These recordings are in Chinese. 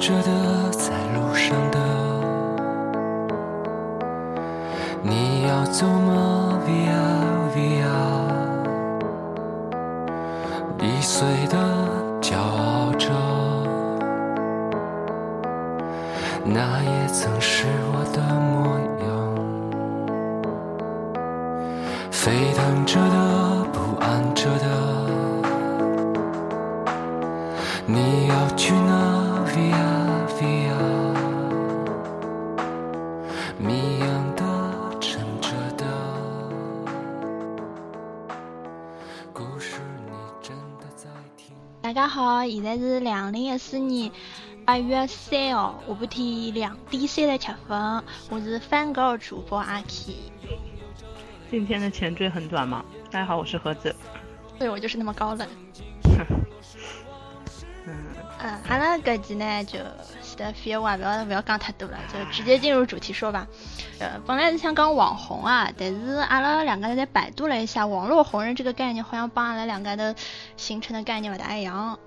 着的，年八月三号下半天两点三十七分，我是翻狗主播阿 K，今天的前缀很短吗？大家好，我是盒子。对我就是那么高冷。嗯，嗯，阿拉搿期呢就前头废话不要不要讲太多了，就直接进入主题说吧。呃，本来是想讲网红啊，但是阿拉两个在百度了一下，网络红人这个概念好像帮阿拉两个的形成的概念勿大一样。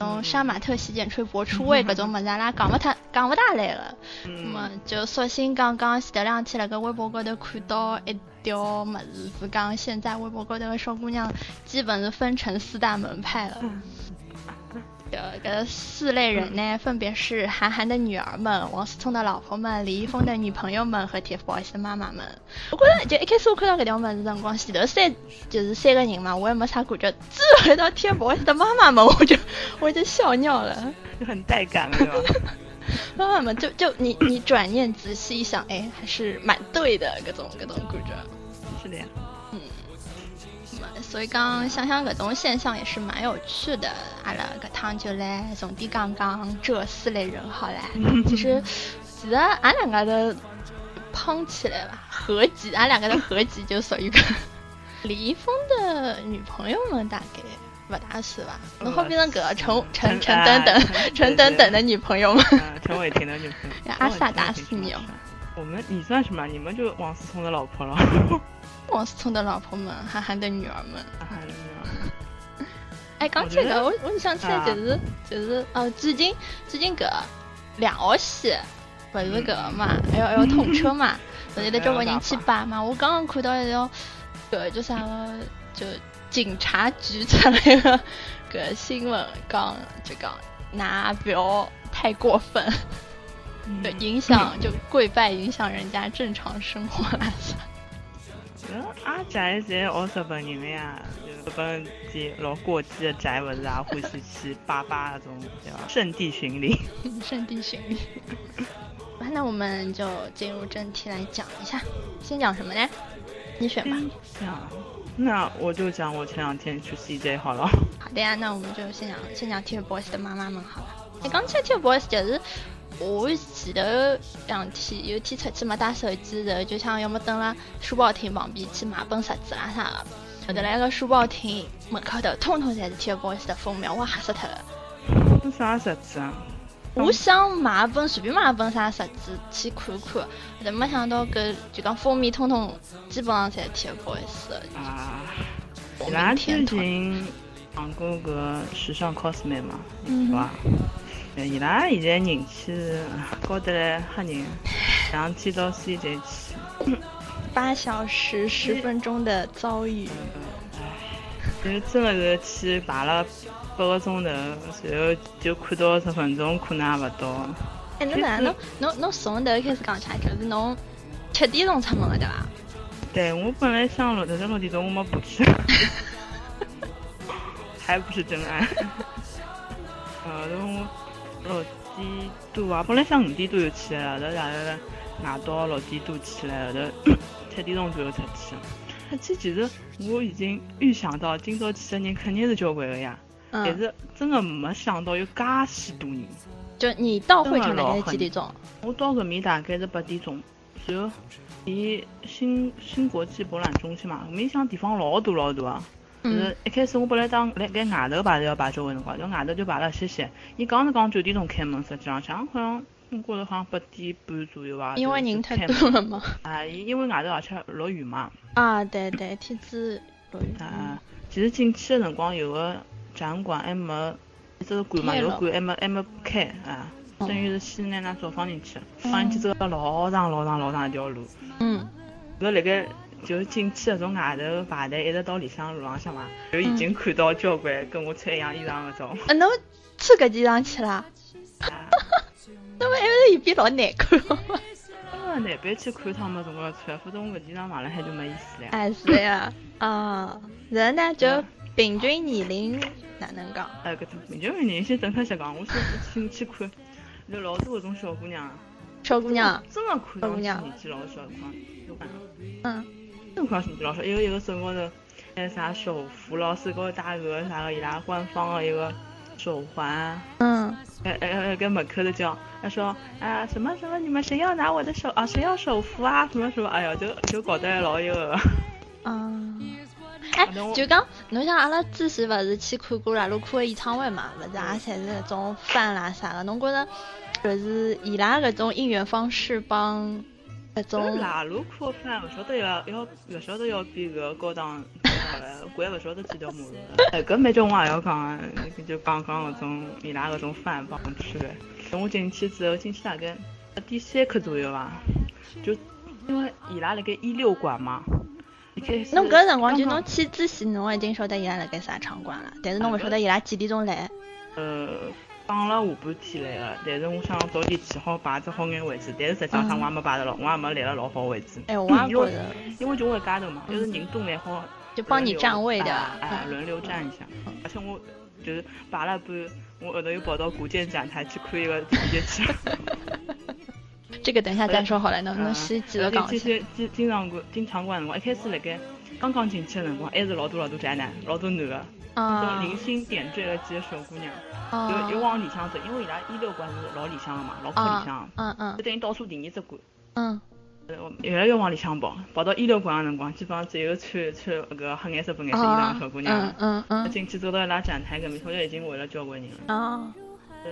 从杀马特、洗剪吹、博出位搿种物事，阿拉讲勿太讲勿大来了。那么就索性刚刚前头两天辣盖微博高头看到一条物事，是讲现在微博高头个小姑娘基本是分成四大门派了。这个四类人呢，分别是韩寒的女儿们、王思聪的老婆们、李易峰的女朋友们和 TFBOYS 的妈妈们。我觉着就一开始我看到搿条物事辰光，前头三就是三个人嘛，我也没啥感觉。最后一到 TFBOYS 的妈妈们，我就我就笑尿了，就很带感了，对吧？妈妈们就就你你转念仔细一想，哎，还是蛮对的，各种各种感觉。是的呀。所以讲想想搿种现象也是蛮有趣的。阿拉搿趟就来重点讲讲这四类人好了。其实其实俺两个的胖起来吧，合集，俺两个的合集就属于个 李易峰的女朋友们，大概不大是吧？然后变成个陈陈陈等等陈等等 的女朋友们。陈伟霆的女朋友。阿萨打死你哦！我们你算什么？你们就王思聪的老婆了。王思聪的老婆们，韩寒的女儿们，韩寒的女儿。哎，讲起个，我我想起来就是就是哦，最近最近个两号线不是个嘛，要要通车嘛，不是得交关人去摆嘛。我刚刚看到一条，个就啥个就警察局出来个个新闻，讲就讲那不要太过分，对，影响 就跪拜影响人家正常生活了。嗯，阿宅侪学日本人的呀，就日本几老过激的宅不是啊，欢喜去巴巴那种对吧？圣地巡礼，圣地巡礼。那我们就进入正题来讲一下，先讲什么呢？你选吧。讲，那我就讲我前两天去 CJ 好了。好的呀，那我们就先讲先讲 TFBOYS 的妈妈们好了。你刚才 TFBOYS 就是。我前头两天有天出去没带手机的，就想要么蹲了书报亭旁边去买本杂志啊啥的。后头来个书报亭门口头，通通侪是 TFBOYS 的封面，我吓死脱了。是啥杂志啊？我想买本随便买本啥杂志去看看，但没想到搿就讲封面通通基本上侪是 TFBOYS 的。啊，伊拉最近上过个时尚 cosme 嘛，是吧？伊拉现在人气高得来吓人，两天到 CJ 去，八小时十分钟的遭遇。唉，就真的是去排了八个钟头，随后就看到十分钟，可能也不到。哎，侬哪侬侬侬从头开始讲起来，就是侬七点钟出门的对伐？对，我本来想六点钟六点钟我没补去，还不是真爱。呃，然后。六点多啊，本来想五点多就起来了，后头夜到六点多起来，后头七点钟左右出去。出去其实我已经预想到今朝去的人肯定是交关个呀，但是真的没想到有介许多人。就你到会场大概几点钟？我到搿面大概是八点钟，然后离新新国际博览中心嘛，没想地方老大老大啊。就是一开始我本来当辣盖外头排队要排交关辰光，就外头就排了歇歇。伊讲是讲九点钟开门，实际上像好像我觉着好像八点半左右吧。因为人太多了嘛。啊，因为外头而且落雨嘛。啊，对对，天子落雨。啊，其实进去的辰光有个展馆还没，只是馆嘛，有个馆还没还没开啊。等于是先拿那手放进去，放进去之后老长老长老长一条路，嗯，然后辣盖就进去的从外头排队一直到里向路浪向嘛，就已经看到交关跟我穿一样衣裳的种。啊，侬穿搿件裳去啦？那么还是一边老难看哦。啊，难办去看趟嘛，总归要穿，否则我搿件裳买了海就没意思了。哎，是呀，啊，人呢就平均年龄哪能讲？哎，搿种平均年龄先正确些讲，我是进去看，有老多搿种小姑娘，小姑娘，真的看上去小姑娘年纪老小看嗯，真看上去年纪老小，一个一个手高头，那啥手幅咯，手高头戴个啥个伊拉官方的一个手环。嗯，哎哎哎，跟门口的叫，他说啊什么什么，你们谁要拿我的手啊？谁要手幅啊？什么什么？哎呀，就就搞得老有个。嗯。哎就讲，侬像阿拉之前勿是去看过拉鲁库的演唱会嘛，勿是也侪是那种饭啦啥的，侬觉着就是伊拉搿种应援方式帮搿这种拉路库饭，勿晓得要要勿晓得要比搿个高档贵勿晓得几条马路。哎，搿没种我也要讲啊，就讲讲搿种伊拉搿种饭帮吃的。等我进去之后，进去大概第三刻左右吧，就因为伊拉辣盖一六馆嘛，侬搿辰光就侬去之前，侬已经晓得伊拉辣盖啥场馆了，但是侬勿晓得伊拉几点钟来。呃，讲了下半天来个，但是我想早点起好排只好眼位置，但是实际上我也没排得老，我也没立了老好位置。哎，我也因为觉得，因为就我一家头嘛，就是人多蛮好，就帮你占位的哎，轮流占一下。而且我就是排了半，我后头又跑到古建展台去看一个体育去。这个等一下再说好了，侬侬嗯先继续讲进去。去进进场馆进场馆的辰光，一开始辣盖刚刚进去的辰光，还是老多老多宅男，老多男的，啊都零星点缀了几个小姑娘，啊又又往里向走，因为伊拉一六馆是老里向的嘛，老靠里向啊，嗯嗯就等于倒数第二只馆。嗯呃我越来越往里向跑，跑到一六馆的辰光，基本上只有穿穿那个黑颜色、白颜色衣裳的小姑娘嗯了。嗯嗯进去走到伊拉展台搿面，好像已经围了交关人了。啊呃，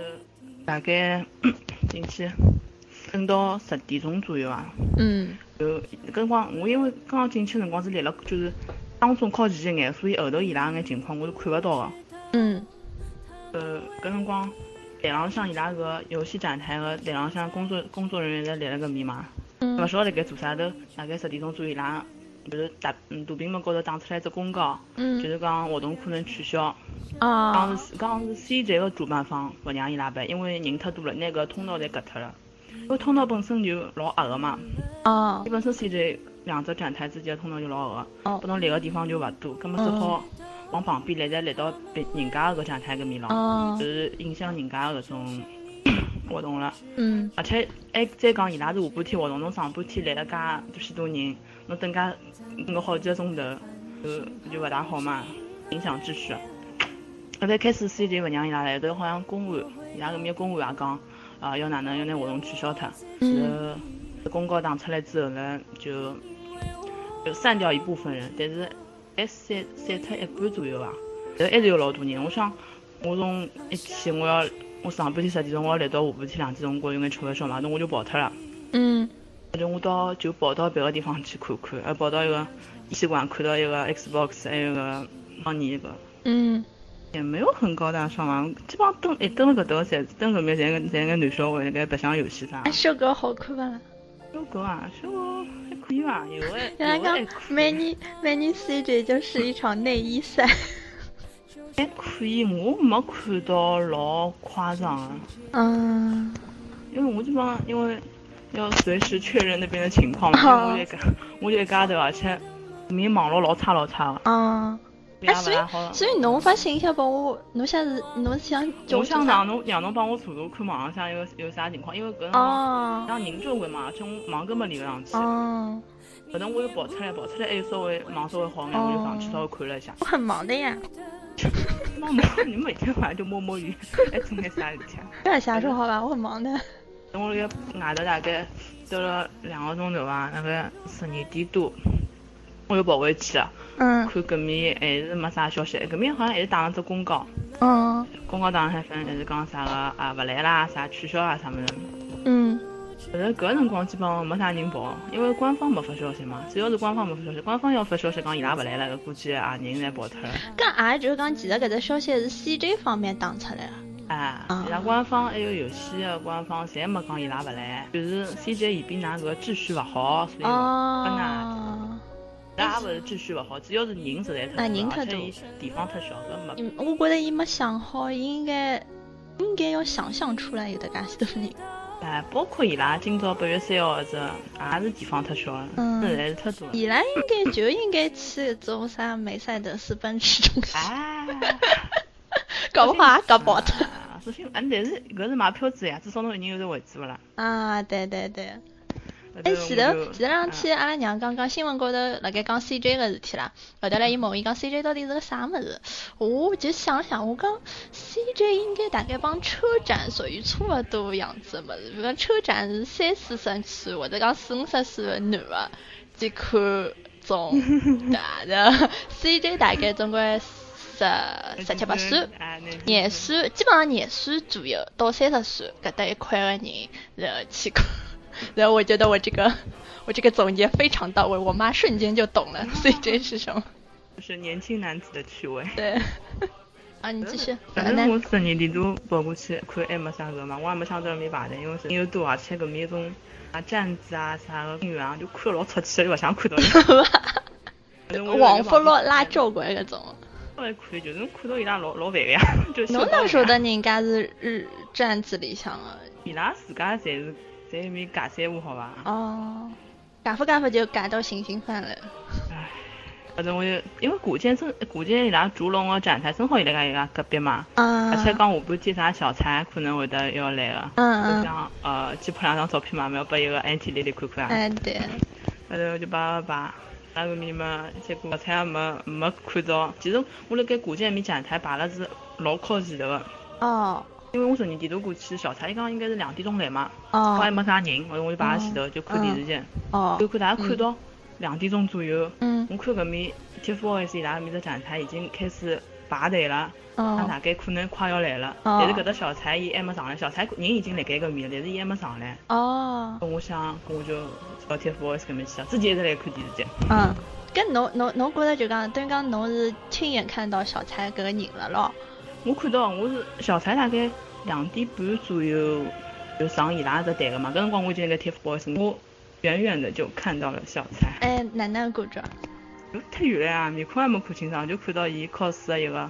大概进去等到十点钟左右啊，嗯就搿辰光我因为刚刚进去的辰光是立了就是当中靠前一眼，所以后头伊拉眼情况我是看勿到个。嗯。呃，搿辰光台浪向伊拉搿游戏展台个台浪向工作工作人员在立了搿面嘛，勿嗯晓得辣盖做啥头，大概十点钟左右伊拉就是大嗯大屏幕高头打出来一只公告，就嗯是讲活动可能取消。啊。讲是讲是 CJ 个主办方勿让伊拉办，因为人太多了，拿搿通道侪隔脱了。因为通道本身就老矮个嘛，啊。伊本身 CJ 两只展台之间通道就老矮个，哦拨侬立个地方就勿多，葛末只好往旁边立，再立到别人家个搿展台搿面浪，啊就是影响人家个搿种 活动了。嗯而且还再讲伊拉是下半天活动，侬上半天来了介就许多人，侬等介等个好几个钟头，就就勿大好嘛，影响秩序。后头开始 CJ 勿让伊拉来，后头好像公安，伊拉搿面公安也讲，啊要哪能要拿活动取消脱。嗯然后公告打出来之后呢，就就散掉一部分人，但是还散散脱一半左右伐。但还是有老多人，我想我从一天我要我上半天十点钟我要来到下半天两点钟，我有眼吃勿消嘛，那我就跑脱了。嗯反正我到就跑到别个地方去看看，还跑到一个仪器馆看到一个 Xbox，还有个帮你一个，嗯也没有很高大上嘛，基本上蹲一蹲了搿头，侪蹲搿面侪个侪个男小孩辣盖白相游戏啥哎，。修哥好看伐啦？小狗啊，小狗还可以吧，有哎人家讲美女美女 CJ 就是一场内衣赛。还 可以，我没看到老夸张的，嗯。因为我基本上因为要随时确认那边的情况嘛，哦。因为我就一家我就一家头，而且面网络老差老差哎，所以。所以侬发信息帮我，侬现在是侬想叫我想让侬让侬帮我查查看网浪向有有啥情况，因为搿辰光哦让人交关嘛，而且我网根本连勿上去。哦，后头我又跑出来，跑出来还有稍微网稍微好眼，我就上去稍微看了一下。我很忙的呀，那忙你每天晚上就摸摸鱼，还做眼啥事体啊？不要瞎说好吧，我很忙的。等我辣盖外头大概兜了两个钟头吧，大概十二点多，我又跑回去了，嗯。看搿面还是没啥消息，搿面好像还是打了只公告，嗯。公告打了海分还是讲啥个啊勿来啦，啥取消啊啥物事。嗯。但是搿辰光基本上没啥人跑，因为官方没发消息嘛，主要是官方没发消息，官方要发消息讲伊拉勿来了，搿估计啊人侪跑脱了。搿也就是讲，其实搿只消息是 CJ 方面打出来的。哎，啊。伊拉官方还有游戏的官方侪没讲伊拉勿来，就是 CJ 嫌比㑚搿秩序勿好，所以勿拨㑚。哦，伊拉也勿是秩序勿好，主要是人实在太人而且伊地方太小，搿没。嗯我觉着伊没想好，伊应该应该要想象出来有的介许多人。哎，包括伊拉今朝八月三号这也是地方太小了，嗯实在是太多了。伊拉应该就应该去做啥梅赛德斯奔驰中心，哎，搞不好也搞不好的。啊，首先，嗯，但是搿是买票子呀，至少侬一人有个位置勿啦？啊，对对对。哎，前头前头两天啊。阿拉娘刚刚新闻高头辣盖讲 CJ 个事体啦，后头来伊问我伊讲 CJ 到底是个啥物事，我就想了想，我讲 CJ 应该大概帮车展属于差勿多样子个物事，比如讲车展是三四十岁或者讲四五十岁个男个去看种 大的，CJ 大概总归十十七八岁。廿岁，基本上廿岁左右到三十岁搿搭一块个人，然后去看，然后我觉得我这个我这个总结非常到位，我妈瞬间就懂了 CJ 是什么。就是年轻男子的趣味。对，啊，你继续。反正我十年前都跑过去看，还没啥个嘛，我也没想到没排队，因为人又多，而且搿面有种啊站子啊啥个演员啊，就看得老出气，就勿想看到王福禄拉咒鬼搿种，后来看就是侬看到伊拉老老烦个呀，就侬哪晓得人家是日站子里向的？伊拉自家侪是在埃面尬三胡好伐？哦，尬不尬不就尬到行星饭了。唉，反正我就因为古建正古建伊拉烛龙个展台正好伊拉家伊拉隔壁嘛，嗯。而且讲下半天啥小菜可能会得要来个。嗯嗯。我想呃，去拍两张照片嘛，没有拨一个丽看看啊。哎对。然后我就叭叭叭，那个面嘛，结果小菜也没没看到。其实我辣盖古建面展台排了是老靠前头个，哦因为我昨日点头过去，小蔡伊讲应该是两点钟来嘛，我还哦没啥人，我我就排在前头就看电视剧，哦。就看大家看到两点钟左右，嗯。我看搿面 TFBOYS 伊拉面只展台已经开始排队了。那哦大概可能快要来了，哦。但是搿只小蔡伊还没上来，小蔡人已经辣盖搿面了，但是伊还没上来。哦。我想，我就到 TFBOYS 搿面去了，自己一直辣看电视剧。嗯，跟侬侬侬觉得就讲，等于讲侬是亲眼看到小蔡搿个人了咯？我看到我是小菜大概两点半左右就上伊拉只台了嘛，搿辰光我已经在 TFBOYS，我远远的就看到了小菜，哎，哪能感觉？就太远了呀，面孔还没看清爽，就看到伊 cos 的一个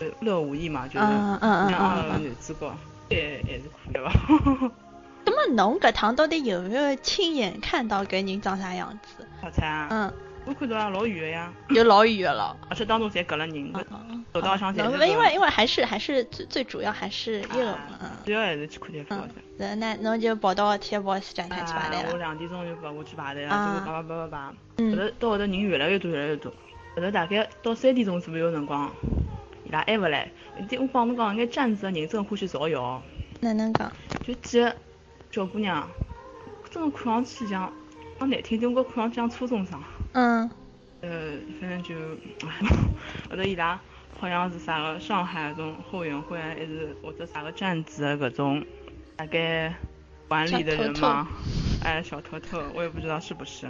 呃乐无意嘛，就是嗯嗯嗯像二嗯嗯。男主角，也还是可以吧。那么侬搿趟到底有没有亲眼看到搿人长啥样子？小菜啊，嗯，我看到啊老远的呀，有老远了。而且当中侪隔了人，走道上侪因为因为还是还是最最主要还是一个嘛，嗯主要还是去看 TFBOYS 嗯。，然后那侬就跑到 TFBOYS 展台去排队了，我了。两点钟就跑过去排队啊。了，结果叭叭叭叭叭，后嗯头到后头人越来越多越来越多，后头大概到三点钟左右辰光，伊拉还勿来，我帮侬讲，眼站子的人真的欢喜造谣，哪能讲？就几个小姑娘，真的看上去像，讲难听点，我看上去像初中生，嗯。呃，反正就，哎，后头伊拉好像是啥个上海那种后援会，还是或者啥个站子的搿种，大概管理的人嘛，哎，小头头，我也不知道是不是，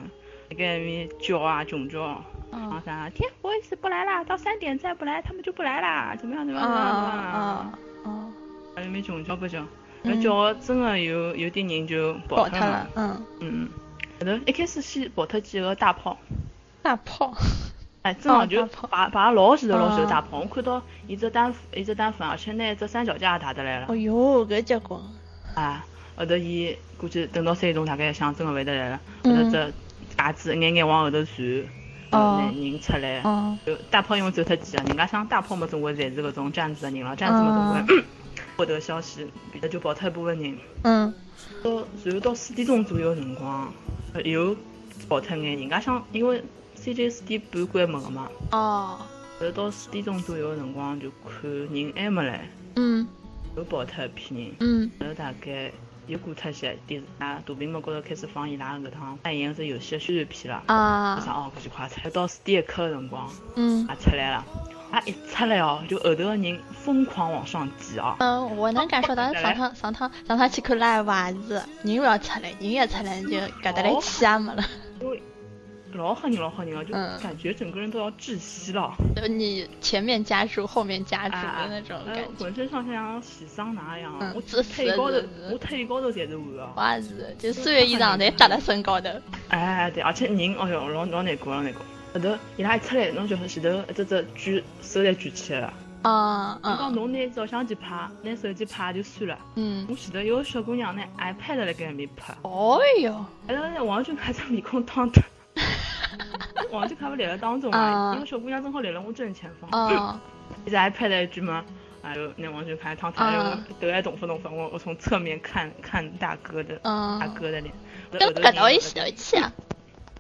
在那边叫啊囧叫，然后哦啥，天不好意思不来啦，到三点再不来他们就不来啦，怎么样怎么哦样怎么样怎么样，哦哦，在那边囧叫不囧，嗯。那叫真的有有点人就跑跑脱脱了，嗯，嗯，后头一开始先跑脱几个大炮。大炮。哎，真哦的就排排老前头老前头哦大炮，我看到一只单一只单反，而且拿一只三脚架也打得来了哦。哟，搿结棍。啊，后头伊估计等到三点钟大概想真的会得来了，后嗯头只架子一眼眼往后头传，哦拿人出来。哦就大炮因为走脱几个，人家想大炮嘛总归侪是搿种站子的人了，站子嘛总归获得消息，别的就跑脱一部分人。嗯到然后到四点钟左右辰光，呃又跑脱眼，人家想因为 CJ 四点半关门个嘛。哦然后到四点钟左右的辰光，就看人还没来，嗯又跑脱一批人。嗯然后大概又过脱些，电视啊大屏幕高头开始放伊拉搿趟扮演只游戏的宣传片了。我想啊哦，搿就快出来。到四点一刻的辰光，嗯也出来了。啊一出来哦，就后头的人疯狂往上挤哦。嗯，我能感受到上趟上趟上趟去看 live 也是，人勿要出来，人一出来就搿搭来气也没了。因为老吓人老吓人个，就嗯感觉整个人都要窒息了。就你前面夹住，后面夹住啊的那种感哎觉。浑身上下像洗桑拿一样，我腿高头我腿高头侪是汗啊。哇是，就所有衣裳侪搭在身高头。哎，对，而且人，哎哟，老老难过，老难过。后头伊拉一出来，侬就是前头一只只举手侪举起来了。啊侬讲嗯侬拿照相机拍，拿手机拍就算了。嗯。我前头有个小姑娘拿 iPad 辣盖埃面拍，哦哟，哎那王俊凯张面孔当的，王俊凯不立了当中嘛，啊因为小姑娘正好立了我正前方。哦伊在 iPad 一举嘛，哎呦，那王俊凯躺他，哎啊呦，头还动不动，我我从侧面看看大哥的大嗯，哥的脸，跟搿到一起头去啊。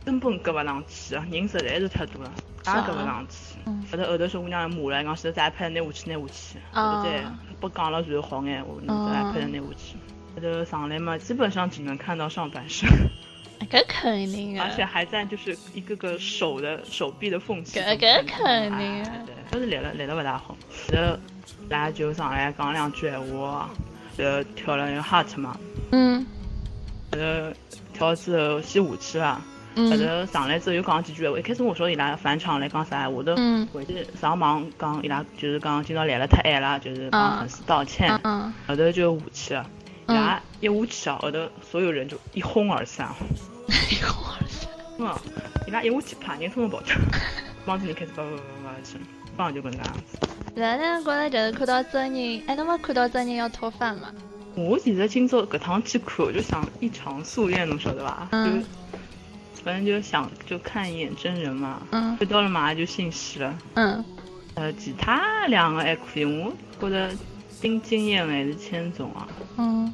根本跟不上去啊，人实在是太多了，也跟不上去。嗯后头后头小姑娘骂了，讲现在 iPad 拿下去拿下去，后啊头再不讲了然后好眼话，侬这 iPad 拿下去。后头上来嘛，基本上只能看到上半身，搿肯定啊。而且还在就是一个个手的手臂的缝隙中搿。搿肯定啊对，都是来了来了不大好。后头伊拉就上来讲两句闲话，然后跳了那个 heart 嘛，嗯然后头跳之后先下去了。后嗯头上来之后又讲几句闲话，一开始我说伊拉返场来讲啥闲话，都嗯回去上网讲伊拉就是讲今朝来了太晚了，就是帮粉丝道歉。后头就下去了，伊嗯拉一下去啊，后头所有人就一哄而散。一哄而散嗯，伊拉一下去啪，人统统跑掉，帮子人开始叭叭叭叭去，帮就搿能介样子。然后呢，觉着就是看到真人，哎，侬没看到真人要脱饭嘛？我其实今朝搿趟去看，我就想一场夙愿，侬晓得伐？嗯就反正就想就看一眼真人嘛，嗯看到了嘛就信息了。嗯呃，其他两个还可以，我觉得丁经验还是千总啊。嗯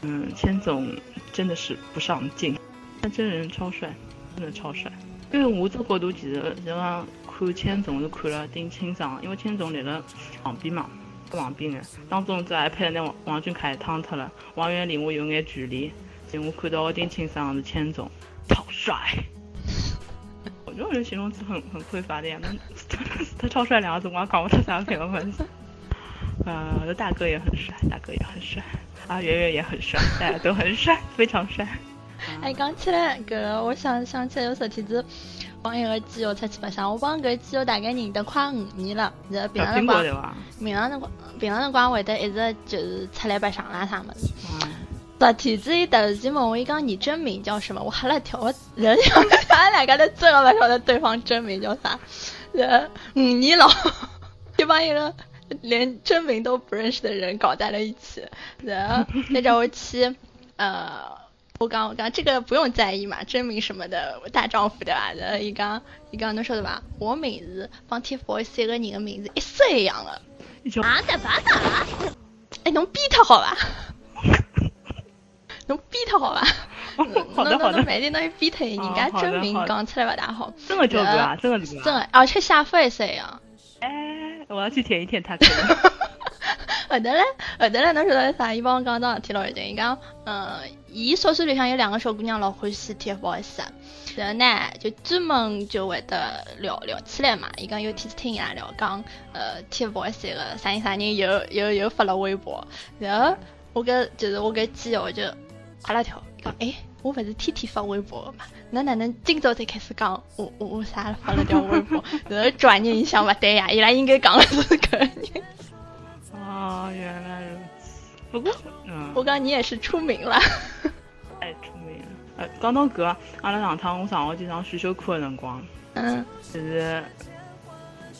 嗯，千总真的是不上镜，但真人超帅，真的超帅。因为我这角度其实就讲看千总是看了顶清爽，因为千总立了旁边嘛，旁边的当中这 iPad 那王王俊凯躺脱了，王源离我有眼距离，所以我看到的顶清爽是千总，超帅。我觉得我这形容词很很匮乏的呀，那他超帅两个字我也搞不出啥别的关系。呃，我的大哥也很帅，大哥也很帅，啊，圆圆也很帅，大家都很帅，非常帅。哎，讲起来搿个，我想想起来有昨天子帮一个基友出去白相，我帮搿基友大概认得快五年了，然后平常辰光？平常辰光，平常辰光会得一直就是出来白相啦啥么子。嗯，昨天子伊突然间问我一讲你真名叫什么，我吓了一跳，我人想俺两个都真的不晓得对方真名叫啥，然后五年了，就帮一个连真名都不认识的人搞在了一起，然后再叫我去，呃。我讲我讲这个不用在意嘛，真名什么的，我大丈夫对吧？然后伊讲伊讲侬晓得伐？我名字帮 TFBOYS 三个人的名字一式一样的。一叫啊，干嘛呢？哎，侬逼他好吧？侬逼他好吧？哦好的侬侬好的，每天侬逼他，人哦家真名讲出来勿大好。真的叫这啊，真的是真的，而且写法也是一样。哎，我要去舔一舔他。后头 嘞，后头嘞，侬晓得啥？伊帮我讲桩事体老有劲。伊讲，嗯，伊宿舍里向有两个小姑娘老欢喜 TFBOYS 的，然后呢，就专门就会得聊聊起来嘛。伊讲有天子听伊拉聊，讲呃 TFBOYS 一个啥人啥人又又又发了微博，然后我搿就是我搿基友就吓了一跳，伊讲哎。我勿是天天发微博的嘛，那哪能今朝才开始讲我我我啥发了条微博？然后转念一想，勿对呀，伊拉应该讲的是搿个人。哦，原来如此。不过，嗯，我讲你也是出名了。太出名了。呃，讲到搿，阿拉上趟我上学期上选修课的辰光，嗯就是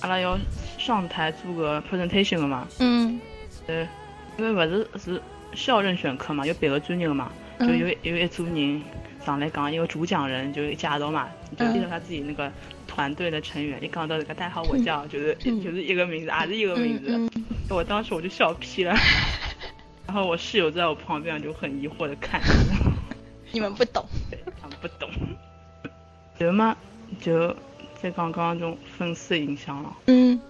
阿拉要上台做个 presentation 的嘛，嗯呃，因为勿是是校任选课嘛，有别个专业的嘛，就嗯有一有一组人上来讲，一个主讲人就介绍嘛，就介绍他自己那个团队的成员，一讲到这个大家好，我叫就是嗯就是一个名字，还是一个名字，我当时我就笑屁了，然后我室友在我旁边就很疑惑的看着，你们不懂。对他们不懂，就嘛就在讲讲这种粉丝的影响了。嗯，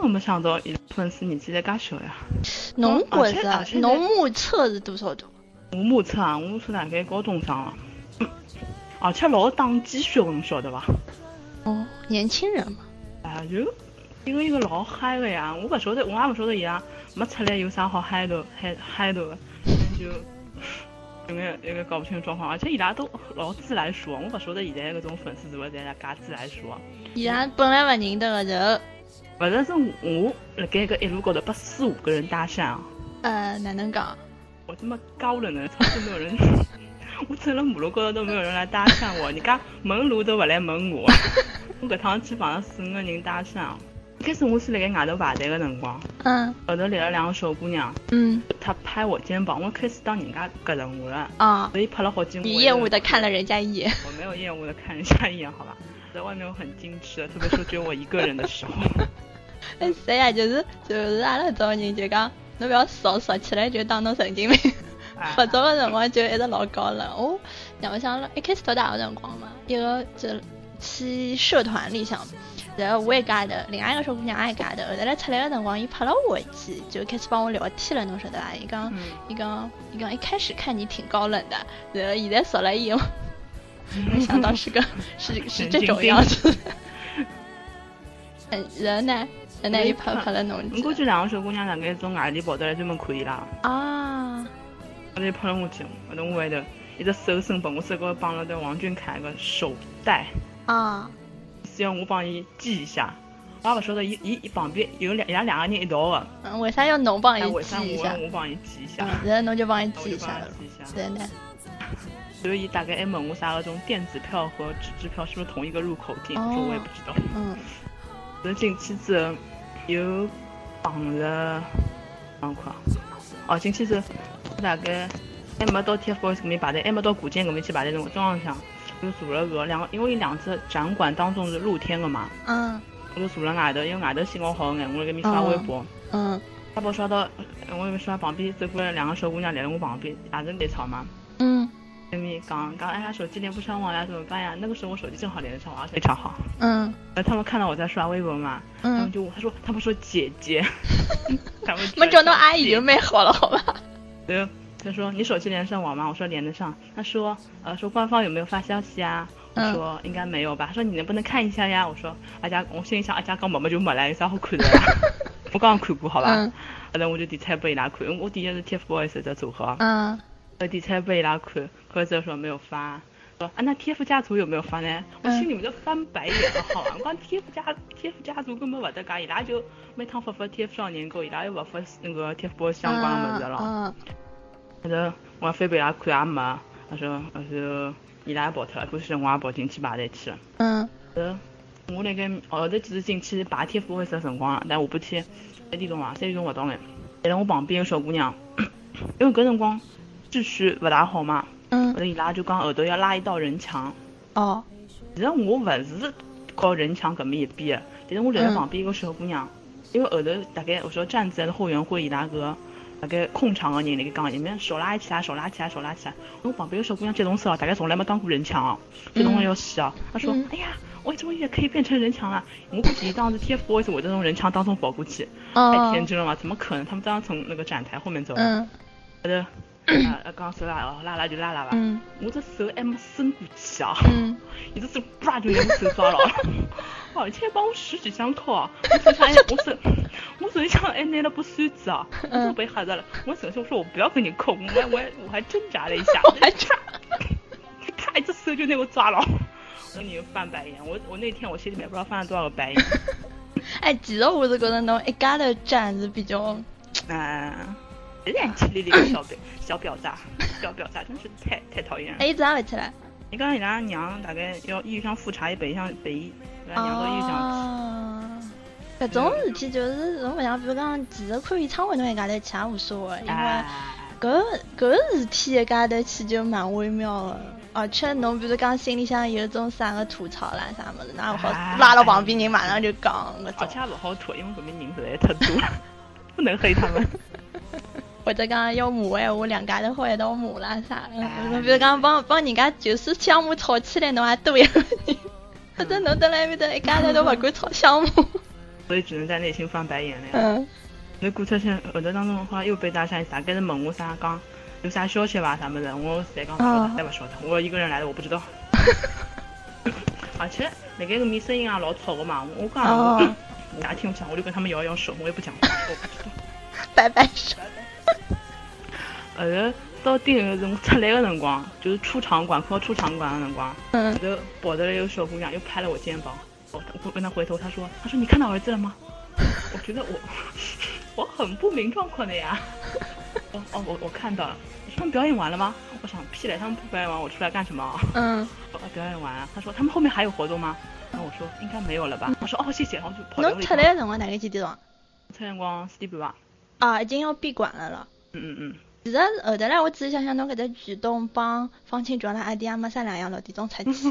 我没想到，粉丝年纪才介小呀！侬觉着侬目测是多少度？我目测啊，我目测大概高中生了，而且老打鸡血的，侬晓得伐？哦，年轻人嘛。啊，就一个一个老嗨的呀！我不晓得，我也不晓得伊拉没出来有啥好嗨的，嗨嗨的，就有眼有眼搞不清状况，而且伊拉都老自来熟，我勿晓得现在搿种粉丝是勿是在介自来熟。伊拉本来勿认得个人，勿是是我辣盖搿一路高头被四五个人搭讪啊！呃，哪能讲？我这么高冷呢，从来没有人，我走了马路高头都没有人来搭讪我，人家问路都勿来问我。我搿趟去碰到四五个人搭讪，一开始我是辣盖外头排队个辰光，嗯后头来了两个小姑娘，嗯她拍我肩膀，我开始当人家搿人我了，啊，所以拍了好几幕。你厌恶的看了人家一眼。我没有厌恶的看人家一眼，好吧？在外面我很矜持的，特别是只有我一个人的时候。哎，谁呀？就是就是阿拉这种人，就讲侬不要熟，熟起来就当侬神经病。哎合作的辰光就一直老高冷。我让我想了，一开始读大学辰光嘛，一个就去社团里向，然后我一家头，另外一个小姑娘也一家头。后头来出来的辰光，伊拍了我一记，就开始帮我聊天了，侬晓得伐？伊讲嗯伊讲伊讲一开始看你挺高冷的，然后现在熟了以后，没想到是个是是这种样子。嗯，然后呢，然后呢，伊拍拍了侬我估计两个小姑娘两个从外地跑到来专门看伊拉，啊，后头就拍了我去，后头我外头一只手伸拨我手高头绑了对王俊凯个手带，啊希望我帮伊系一下。我也勿晓得伊伊伊旁边有两伊拉两个人一道的，嗯，为啥要侬帮哎，伊为啥记一下我？我帮伊系一下嗯，？然后侬就帮伊我就帮伊记一下了。系一下。对呢，所以伊大概还问我啥个种电子票和纸质票是不是同一个入口进？我说我也不知道。嗯然后进去之后又绑了，两块。哦，进去之后大概还没到 TFBOYS 搿面排队，还没到古剑搿面去排队，中中浪向就坐了个两个，因为伊两只展馆当中是露天的嘛，嗯我就坐了外头，因为外头信号好眼，我辣搿面刷微博。嗯刷博刷到，呃我刷旁边走过来两个小姑娘来了我旁边，也是在吵嘛。嗯那边讲讲，哎呀，手机连不上网呀，怎么办呀？那个时候我手机正好连得上网，非常好。嗯呃，他们看到我在刷微博嘛，他们嗯，就他说他们说姐姐，他们没叫侬阿姨就就蛮好了，好吧？对，他说你手机连得上网吗？我说连得上。他说呃说官方有没有发消息啊？我嗯说应该没有吧。他说你能不能看一下呀？我说阿家我心里想阿家讲没没就没了，有啥好看的呀？我刚刚看过好吧？嗯后头我就点菜拨伊拉看，我点的是 TFBOYS 的组合，嗯我点菜拨伊拉看，看了之后说没有发。说啊，那 TF 家族有没有发呢？我心里面就翻白眼了，好啊？我讲 TF 家 TF 家族根本勿搭界，伊拉就每趟发发 TF 少年购，伊拉又勿发那个 TFBOYS 相关的物事了。嗯后头我翻拨伊拉看也没，他说，他说伊拉也跑脱了，估计我也跑进去排队去了。嗯后我那个后头几次进去排 TFBOYS 的辰光，但下半天三点钟啊，三点钟勿到眼，在辣我旁边有小姑娘，因为搿辰光秩序勿大好嘛，后嗯头伊拉就讲后头要拉一道人墙。哦其实我勿是靠人墙搿面一边的，但是我站在嗯旁边一个小姑娘，因为后头大概我说站在后援会伊拉个大概控场的人辣盖讲，里面手拉起来，手拉起来，手拉起来。我旁边个小姑娘激动死了，大概从来没当过人墙哦，激动的要死啊！她说：“嗯哎呀，我终于也可以变成人墙了。”我估计当时 TFBOYS 我在从人墙当中跑过去，太哦天真了嘛，怎么可能？他们当时从那个展台后面走的，嗯后头啊啊刚手拉哦拉拉就拉拉吧，嗯我这手还没伸过去啊。嗯 一只手啪就拿我手抓牢了，而且帮我十指相扣啊！我手上还我手 我手里上还拿了把扇子啊，我都被吓着了。我手我说我不要跟你扣，我还我还我还挣扎了一下，我还差他一只手就拿我抓牢。我跟你翻白眼，我我那天我心里面不知道翻了多少个白眼。哎，其实我是觉得侬一家头站是比较，嗯，燃气里的小婊 小婊子，小婊子真是太太讨厌了。哎，一直也勿起来。你刚刚伊拉娘大概要医院上复查，也北上北医，伊拉娘到医院上搿种事体就是侬勿像，比如讲，其实看演唱会侬一家头去也无所谓，因为哎搿搿事体一家头去就蛮微妙的。而且侬比如讲心里向有种啥个吐槽啦啥物事，那勿好哎拉到旁边人马上就讲而且，也不好吐，因为搿边人实在太多了，不能黑他们。或者讲要骂闲话，两家头好一道骂啦啥比如讲帮帮人家就是项目吵起来，侬还多一个人，或者侬蹲辣埃面搭一家头都勿敢吵项目。所以只能在内心翻白眼了呀。嗯那过出去后头当中的话又被搭讪，大概是问我啥讲有啥消息伐啥么子，我实在讲勿晓哦得，再勿晓得，我一个人来的我不知道。而且那个个面声音也老吵的嘛，我讲哦我大家听不见，我就跟他们摇摇手，我也不讲话，我不知道。摆摆手。后头到顶个辰光出来的辰光，就是出场馆快要出场馆的辰光，嗯，就跑着来一个小姑娘又拍了我肩膀，我我跟她回头，她说她说你看到儿子了吗？我觉得我 我很不明状况的呀。哦哦，我我看到了，他们表演完了吗？我想屁嘞，他们不表演完我出来干什么？嗯，哦表演完了，他说他们后面还有活动吗？然后我说应该没有了吧。我说哦谢谢，然后就跑掉了侬。出来的辰光大概几点钟？出来辰光四点半吧。啊，已经要闭馆了了。嗯嗯嗯。其实后头来，我仔细想想，侬搿只举动帮方清竹阿拉阿弟阿妈啥两样，老弟总出去，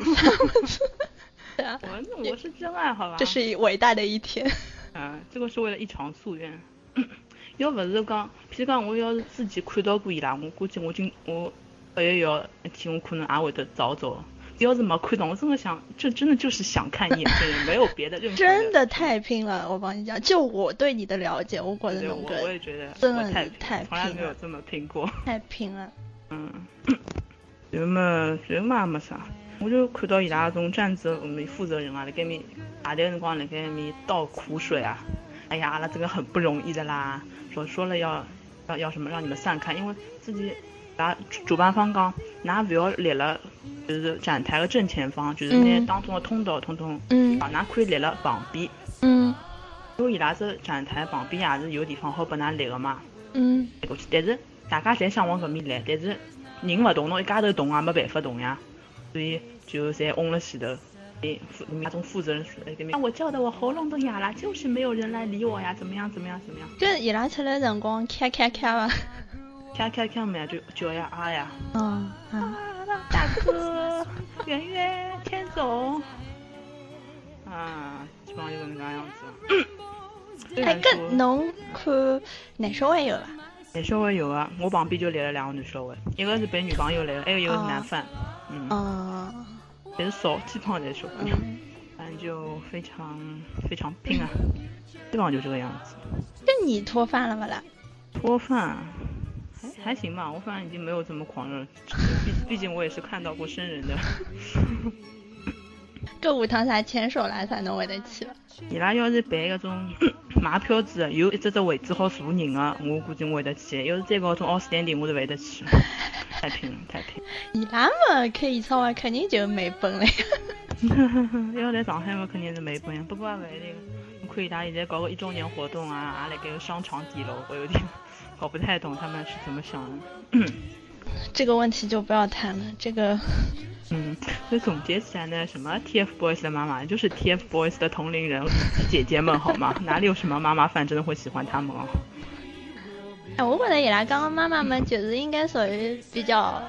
对啊，我我是真爱好吧？这是伟大的一天。啊，这个是为了一场夙愿。要勿是讲，譬如讲，我要是自己看到过伊拉，我估计我今我八月一号一天，我可能也会得早走。要是没看懂，我真的想，这真的就是想看一眼这个人，没有别的任何真的太拼了，我帮你讲，就我对你的了解，我觉得我我也觉得真的太太从来没有这么拼过。太拼了。嗯，然后嘛，然后嘛也没啥，我就看到伊拉种站子我们负责人啊，辣盖面下台辰光辣盖面倒苦水啊，哎呀，阿拉这个很不容易的啦，说说了要要要什么让你们散开，因为自己咱主办方讲，㑚不要立了，就是展台的正前方，就是拿嗯当中的通道通通，嗯啊，㑚可以立了旁边，嗯因为伊拉是展台旁边也是有地方好拨㑚立的嘛。嗯，过去，但是大家侪想往搿面来，但是人勿动，侬一家头动也没办法动呀，所以就侪嗡了前头。诶，负那种负责人说哎，那我叫的我喉咙都哑了，就是没有人来理我呀，怎么样怎么样怎么样？就伊拉出来的辰光，咔咔咔伐？看看看嘛就叫呀啊呀，嗯，啊大哥，圆圆，天总，啊，基本上就搿能介样子。哎，然说搿侬看男小孩有伐？男小孩有啊，我旁边就来了两个男小孩，一个是陪女朋友来的，还有一个是男饭，嗯。哦，也是少，基本上侪小姑娘，反正就非常非常拼啊，基本上就这个样子。那你脱饭了不啦？脱饭还还行吧，我反正已经没有这么狂热，毕毕竟我也是看到过生人的。搿下趟啥牵手来才侬会得去伐？伊拉要是办搿种 买票子的，有一只只位置好坐人的，我估计我会得去。要是再搞种奥斯丹顶，我是勿会得去。太拼了，太拼了。伊拉嘛开演唱会肯定就没本了呀。要来上海嘛，肯定是没本呀。不过也勿一定，我看伊拉现在搞个一周年活动啊，也辣盖个商场底楼，我有点搞不太懂他们是怎么想的。这个问题就不要谈了，这个嗯，所以总结起来呢，什么 TFBOYS 的妈妈就是 TFBOYS 的同龄人姐姐们，好吗？哪里有什么妈妈饭真的会喜欢他们哦？哎，我觉得伊拉刚刚妈妈们就是应该属于比较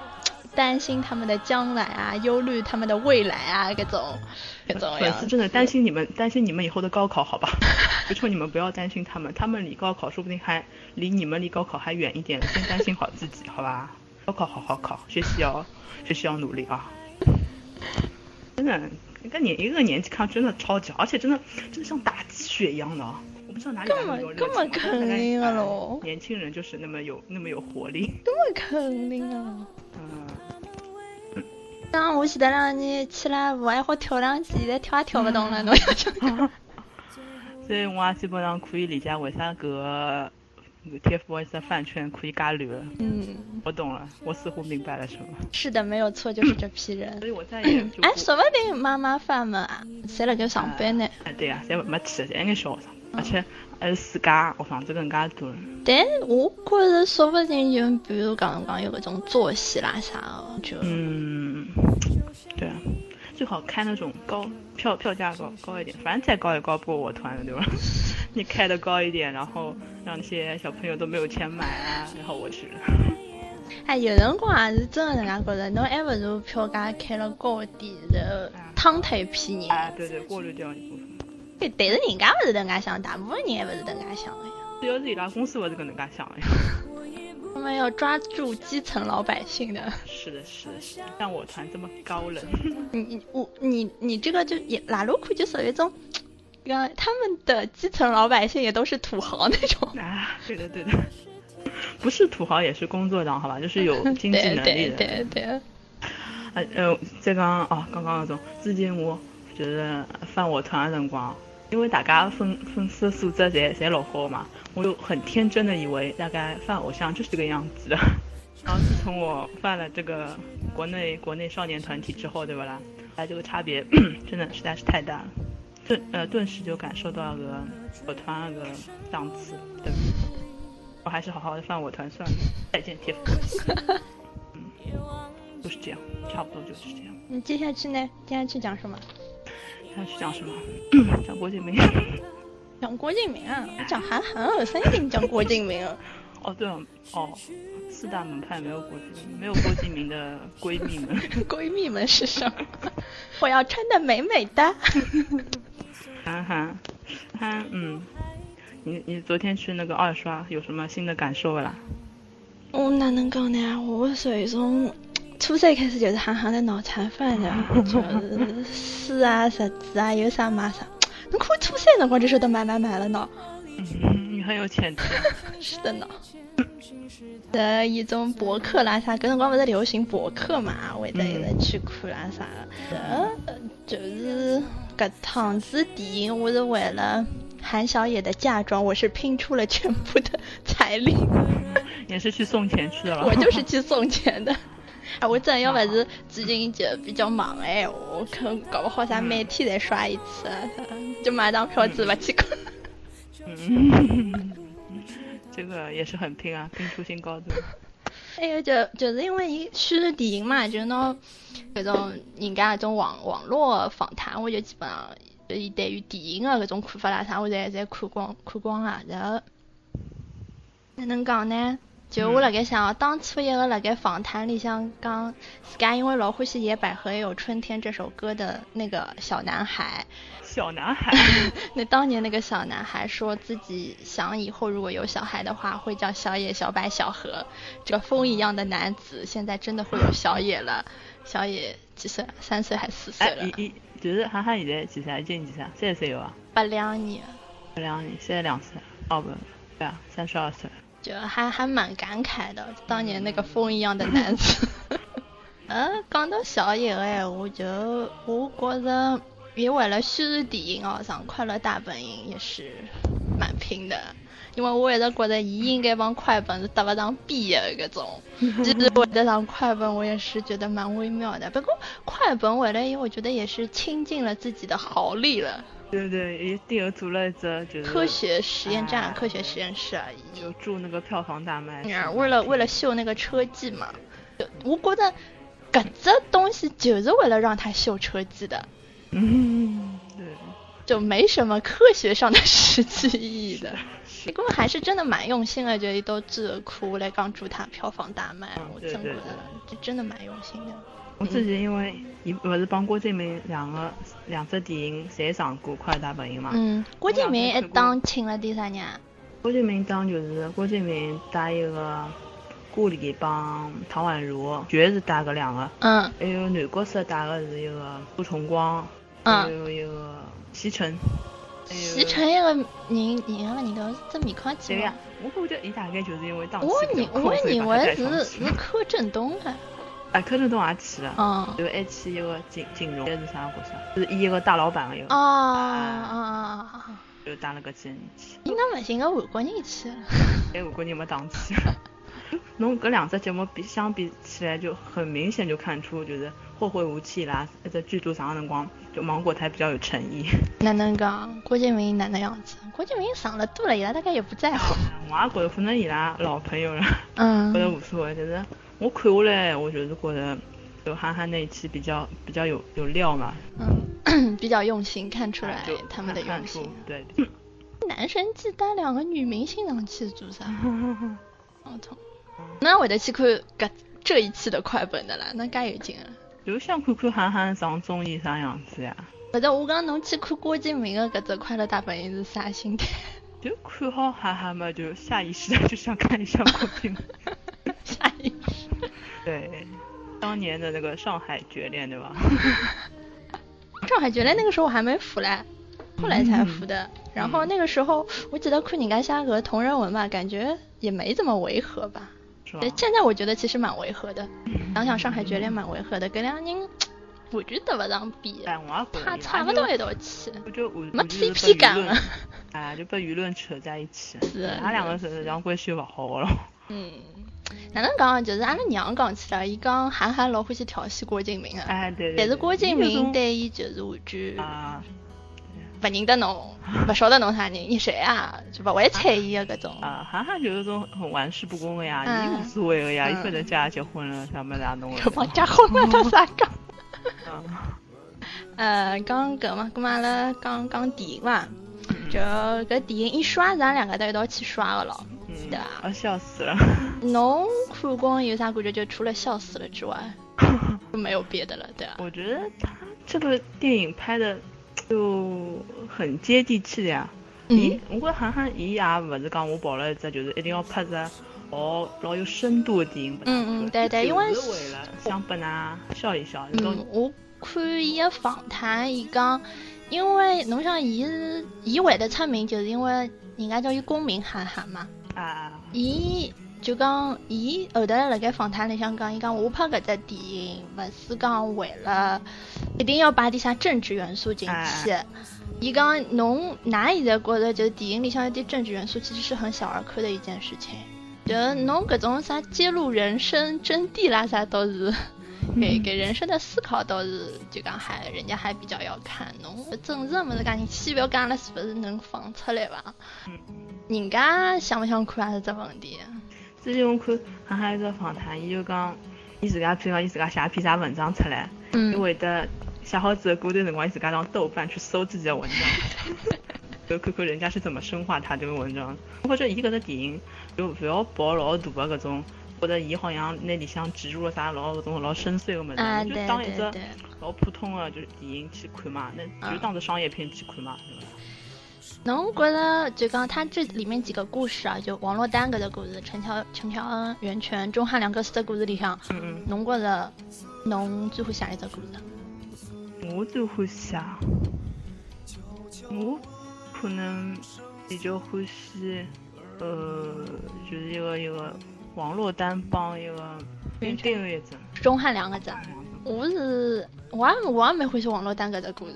担心他们的将来啊，忧虑他们的未来啊，各种 粉丝真的担心你们，担心你们以后的高考，好吧？求求你们不要担心他们，他们离高考说不定还离你们离高考还远一点，先担心好自己，好吧？高考好好考，学习要学习要努力啊！真的，一个年一个年纪看真的超级好，而且真的真的像打鸡血一样的啊，我不知道哪里根本根本肯定的咯哎年轻人就是那么有那么有活力，这么肯定啊！嗯。当我前头两年去了舞还好跳两记，现在跳也跳不动了，侬要讲讲。所以我也基本上可以理解为啥搿个 TFBOYS 的饭圈可以加绿了。嗯，我懂了，我似乎明白了什么。是的，没有错，就是这批人 所。以我在哎，说不定妈妈饭们啊，侪辣盖上班呢。哎，对呀、侪没去，侪眼小学生，而且还是自家学房子更加多了。但我觉着说不定就比如讲侬讲有搿种作息啦啥的，就嗯，对啊，最好开那种高票票价高高一点，反正再高也高不过我团的，对吧？你开的高一点，然后让那些小朋友都没有钱买啊，然后我去了。哎，有辰光也是真的能介觉着，侬还不如票价开了高一点，然后趟脱一批人。啊，对对，过滤掉一部分。对但是人家勿是迭能介想，大部分人还勿是迭能介想的呀。主要是伊拉公司，我是搿能介想的呀。我们要抓住基层老百姓的。是的，是的，是的，像我团这么高冷。你你我你你这个就也拉路库就属于一种，呃，他们的基层老百姓也都是土豪那种。啊，对的对的，不是土豪也是工作党，好吧，就是有 经济能力的。对对对。呃呃，再讲哦，刚刚那种，之前我就是犯我团的辰光，因为大家粉粉丝素质侪侪老高嘛，我就很天真的以为大概翻偶像就是这个样子的，然后自从我犯了这个国内国内少年团体之后，对吧啦？哎，这个差别 真的实在是太大了，顿呃顿时就感受到了我团那个档次，对吧？我还是好好的犯我团算了，再见铁粉。嗯，就是这样，差不多就是这样。你接下去呢？接下去讲什么？他去讲什么？讲郭敬明。讲郭敬明啊？讲韩寒啊？谁给你讲郭敬明啊？哦对了，哦，四大门派没有郭敬明，没有郭敬明的闺蜜们。闺蜜们是什么？我要穿的美美的。韩寒，韩嗯，你你昨天去那个二刷有什么新的感受啦？我哪能讲呢？我属于从初三开始就是行行的脑残粉的，就 是诗啊、杂志啊，有啥买啥。侬看初三辰光就晓得买买买了呢。嗯，你很有潜质。是的呢。的一种博客啦啥，搿辰光勿是流行博客嘛，会得一直去看啦啥的。就是搿趟子电影，我是为了韩小野的嫁妆，我是拼出了全部的 财力。也是去送钱去了。我就是去送钱的。哎，我真要勿是最近就比较忙哎，我可能搞不好啥每天再刷一次，就买张票子勿去看。嗯，这个也是很拼啊，拼出新高度。哎呀，就就是因为伊虚拟电影嘛，就拿搿种人家搿种网网络访谈，我就基本上对于电影的搿种看法啦啥，我侪侪看光看光了。然后哪能讲呢？就我辣盖想，当初一个辣盖访谈里向讲自家因为老欢喜《野百合也有春天》这首歌的那个小男孩。小男孩，那当年那个小男孩说自己想以后如果有小孩的话，会叫小野、小白、小何。这个风一样的男子，现在真的会有小野了。小野几岁？三岁还是四岁了？哎，一一就是韩寒现在几岁？今年几岁？三十岁有啊？八两年。八两年，现在两岁。哦不，对啊，三十二岁。就还还蛮感慨的，当年那个风一样的男子。嗯，讲到小野的闲话，就我觉着。也为了虚拟电影哦，上《快乐大本营》也是蛮拼的，因为我一直觉着伊应该帮快本是搭不上边的搿种。其实我得上快本，我也是觉得蛮微妙的。不过快本为了，我觉得也是倾尽了自己的豪力了。对对，一定做了一只就是科学实验站、科学实验室而已。就祝那个票房大卖。为了为了秀那个车技嘛，我觉得搿只东西就是为了让他秀车技的。嗯，对，就没什么科学上的实际意义的，不过还是真的蛮用心的，就一都智库来刚祝他票房大卖，我真觉得这真的蛮用心的。我之前因为伊勿是帮郭敬明两个两只电影侪上过《快乐大本营》嘛。嗯，郭敬明一当请了第三人。郭敬明当就是郭敬明带一个顾里帮唐宛如，全是带个两个。嗯。还有男角色带个是一个杜重光。还有一个席晨，席晨一个人，人个人都是面孔记呀，我感觉伊大概就是因为当时我认我认为是是柯震东啊。哎，柯震东也去了。嗯。就还去一个金金融，还是啥角色？就是演一个大老板个一个。啊啊啊！就带了个人去。应该勿是应该韩国人去。哎，韩国人没档次。侬搿两只节目比相比起来，就很明显就看出就是《后会无期》啦，在剧组上个辰光。就芒果台比较有诚意。哪能讲？郭敬明哪能样子？郭敬明上了多了，伊拉大概也不在乎。我也觉得可能伊拉老朋友了，嗯，觉得无所谓。就是我看下来，我就是觉得，就憨憨那一期比较比较有有料嘛。嗯，比较用心，看出来他们的用心。对。男神记带两个女明星上去做啥？我操！那会得去看搿这一期的快本的啦，那介有劲啊。就想看看韩寒上综艺啥样子呀？不是，我讲侬去看郭敬明的搿只《快乐大本营》是啥心态？就看好韩寒嘛，就下意识的就想看一下郭敬明。下意识。对，当年的那个《上海绝恋》对吧？上海绝恋那个时候我还没服嘞，后来才服的。然后那个时候我记得看人家写个同人文吧，感觉也没怎么违和吧。现在我觉得其实蛮违和的，想想上海绝恋蛮违和的，搿两人我觉得勿上比，差差不到一道去，没 CP 感了。哎，就被舆论扯在一起，是，他两个是这样关系勿好了。嗯，哪能讲？就是阿拉娘讲起来，伊讲韩寒老欢喜调戏郭敬明的，哎对对。但是郭敬明对伊就是完全不认得侬，不晓得侬啥人，你谁啊？就不会睬伊个搿种。啊，韩寒就是种很玩世不恭个呀，伊无所谓个呀，伊反正家结婚了，啥么子也弄了。又帮结婚了，他啥讲？呃，讲搿嘛，搿嘛阿拉讲讲电影嘛，就搿电影一刷，咱两个都一道去刷个咯，对吧？啊，笑死了！侬看光有啥感觉？就除了笑死了之外，就没有别的了，对吧？我觉得他这个电影拍的就很接地气的呀。嗯。我觉韩寒伊也勿是讲我跑了一只，就是一定要拍只哦老有深度的电影。嗯嗯，对对，因为是为了想拨㑚笑一笑。嗯，我。看伊个访谈，伊讲，因为侬想，伊是伊会得出名，就是因为人家叫伊公民韩寒嘛。啊。伊就讲，伊后头辣盖访谈里向讲，伊讲我拍搿只电影，勿是讲为了一定要把点啥政治元素进去。伊讲，侬㑚现在觉着就是电影里向有点政治元素，其实是很小儿科的一件事情。就侬搿种啥揭露人生真谛啦，啥都是。给给人生的思考倒是就讲还人家还比较要看，侬政治么子讲，你先不要讲了，是不是能放出来吧？嗯，人家想不想看还是只问题。之前我看还还有个访谈，伊就讲，伊自家譬如讲伊自家写篇啥文章出来，嗯，伊会得写好之后过段辰光，伊自家上豆瓣去搜自己的文章，就看看人家是怎么深化他这个文章。或者伊搿个电影就不要抱老大的搿种。觉得伊好像那里向植入了啥老搿种老深邃的么子，就当一只老普通的就是电影去看嘛，那就当着商业片去看嘛，对吧？侬觉得就讲他这里面几个故事啊，就王珞丹搿个故事，陈乔陈乔恩、袁泉、钟汉良搿四个故事里向，侬觉得侬最欢喜哪一只故事？我最欢喜啊，我可能比较欢喜，呃，就是一个一个。王珞丹帮一个丁玉珍，钟汉良个只，我是我也我也没欢喜王珞丹搿只故事，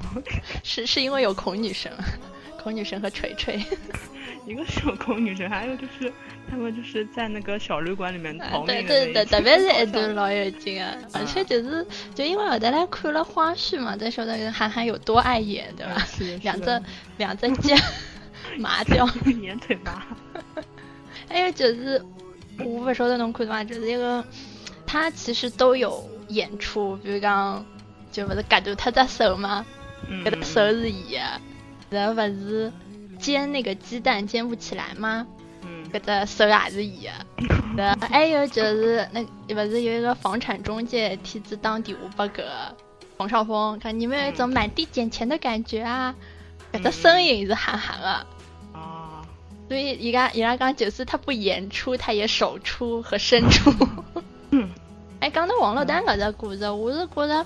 是是因为有孔女神，孔女神和锤锤，一个是有孔女神，还有就是他们就是在那个小旅馆里面逃命对对对，特别是一段老有劲啊，而且就是就因为后头来看了花絮嘛，才晓得韩寒有多爱演，对吧？两只两只脚麻掉，演腿麻。还有就是，我不晓得侬看到伐？就是一个，他其实都有演出，比如讲，就不是割断他只手吗？搿只手是伊的，然后不是煎那个鸡蛋煎不起来吗？搿只手也是伊的。还有就是，那不是有一个房产中介替子打电话拨个冯绍峰，看你们有一种满地捡钱的感觉啊？搿只声音是韩寒的。所以，伊家伊拉讲，就是他不演出，他也手出和伸出。嗯哎，讲到王珞丹搿只故事，我是觉着，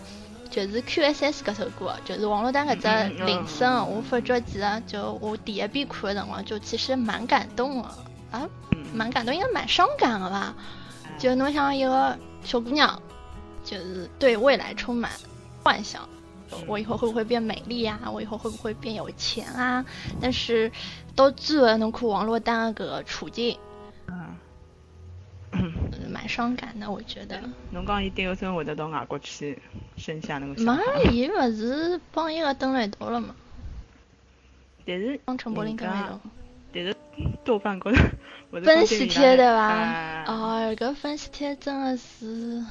就是 QSS 搿首歌，就是王珞丹搿只铃声，我发觉其实就我第一遍看的辰光，就其实蛮感动的啊，蛮感动，应该蛮伤感的吧？就侬像一个小姑娘，就是对未来充满幻想。我以后会不会变美丽呀？我以后会不会变有钱啊？但是到最后能看王珞丹那个处境，嗯，蛮伤感的，我觉得。侬讲伊第二春会得到外国去生下那个？没，伊不是帮一个登了一道了吗？但是帮陈柏霖登了一道。但是豆瓣高头分析贴对吧？哦，搿分析贴真的是。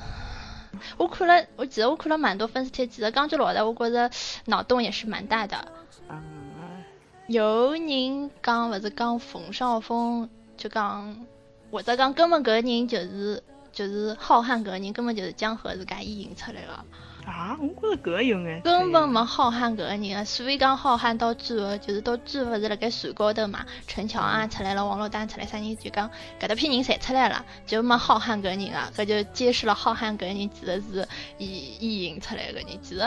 我看了，我记得我看了蛮多粉丝帖，其实讲句老实，我觉着脑洞也是蛮大的。嗯。有人讲勿是讲冯绍峰，就讲或者讲根本搿个人就是就是浩瀚搿个人根本就是江河自家意淫出来的。啊，我觉着搿个有眼。根本没浩瀚搿个人，所以讲浩瀚到最后就是到最后是辣盖船高头嘛，陈乔恩出来了，王珞丹出来，啥人就讲搿搭批人侪出来了，就没浩瀚搿个人啊，搿就揭示了浩瀚搿个人其实是意意淫出来个人。其实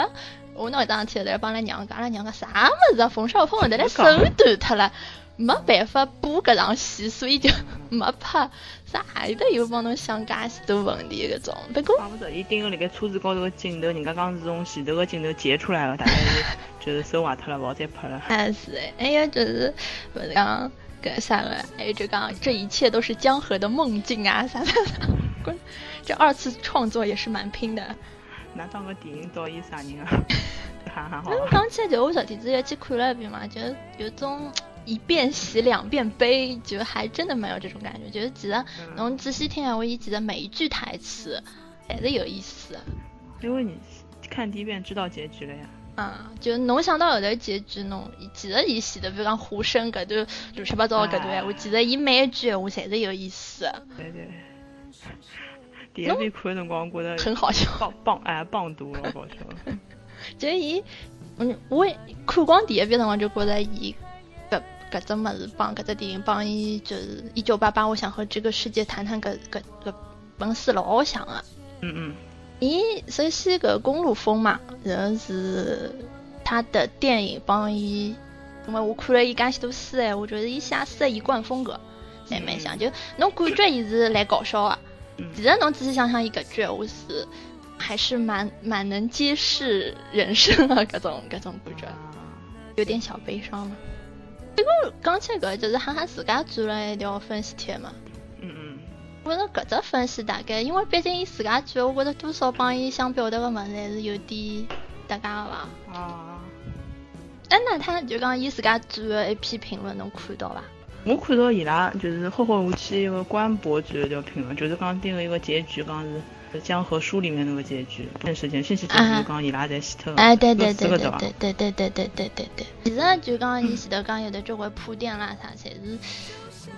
我那一桩事体在帮拉娘讲，阿拉娘讲啥物事啊？冯绍峰后头来手断脱了。没办法补搿场戏，所以就没拍。啥里头又帮侬想介许多问题搿种。不过，不着伊盯个辣盖车子高头个镜头，人家讲是从前头个镜头截出来个，大概是就是手坏脱了，勿好再拍了。哎是哎，还有就是勿是讲个啥个，还有就讲这一切都是江河的梦境啊啥啥啥。滚，这二次创作也是蛮拼的。那当个电影导演啥人啊？哈哈好。讲起来就我昨天子也去看了一遍嘛，就有种一遍洗两遍悲，就还真的蛮有这种感觉。就是记得侬仔细听下，我伊其实每一句台词还是有意思。因为你看第一遍知道结局了呀。啊，就侬想到后头结局，侬其实伊写的，比如讲胡生搿段乱七八糟搿段，我记得伊每一句话侪是有意思。对对。第一遍看的辰光，觉得 很好笑，棒棒哎棒多了，搞笑。就伊，嗯，我看光第一遍辰光就觉得伊搿搿只物事帮搿只电影帮伊就是一九八八，我想和这个世界谈谈搿搿搿本书老像啊。嗯嗯。伊首先搿公路风嘛，然后是他的电影帮伊，因为我看了伊介许多书哎，我觉得伊写书的一贯风格还蛮像，就侬感觉伊是来搞笑啊，其实侬仔细想想伊搿句话是还是蛮蛮能揭示人生的搿种搿种感觉，有点小悲伤嘛。结果讲起搿就是哈哈自家做了一条分析帖嘛。嗯嗯我觉得搿只分析大概，因为毕竟伊自家做，我觉着多少帮伊想表达个物事还是有点搭嘎个伐。啊。哎，那他就讲伊自家做的一篇评论，侬看到伐？我看到伊拉就是后后无期一个官博做一条评论，就是讲定了一个结局，讲是江河书里面那个结局。那时间信息就是讲伊拉在死脱。哎，对对对对对对对对对对对对对。其实就讲伊前头讲有的交关铺垫啦啥，侪是。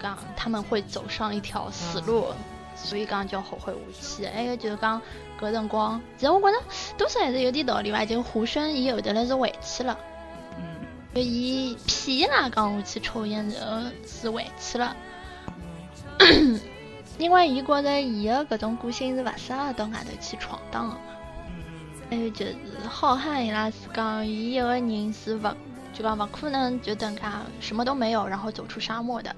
讲他们会走上一条死路，所以讲叫后会无期。还有就是讲搿辰光，其实我觉着多少还是有点道理伐。就胡生伊后头来是回去了，嗯，就伊骗伊拉讲我去抽烟然后是回去了，因为伊觉着伊的搿种个性是勿适合到外头去闯荡的嘛。还有就是浩瀚伊拉是讲伊一个人是勿就讲勿可能就等下什么都没有，然后走出沙漠的。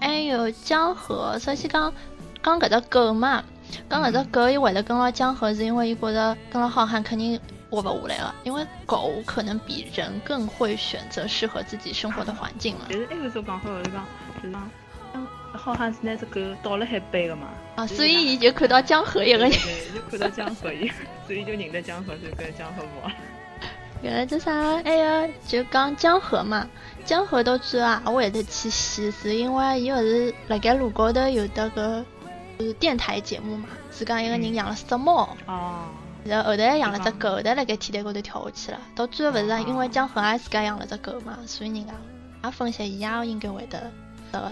还有江河，首先讲讲搿只狗嘛，讲搿只狗伊会得跟牢江河，是因为伊觉得跟牢浩瀚肯定活勿下来了，因为狗可能比人更会选择适合自己生活的环境了。但是那个时候讲好就是讲，就是讲浩瀚是拿只狗倒了海背个嘛。啊，所以伊就看到江河一个人。对，就看到江河伊，所以就认得江河，就跟江河玩。原来这啥？哎呀，就讲江河嘛，江河到最后啊，我会得去洗，是因为伊勿是辣盖路高头有得个就是电台节目嘛，是讲一个人养了四只猫，哦，然后后头还养了只狗，后头辣盖天台高头跳下去了，到最后勿是因为江河也自家养了只狗嘛，所以人家也分析伊也应该会得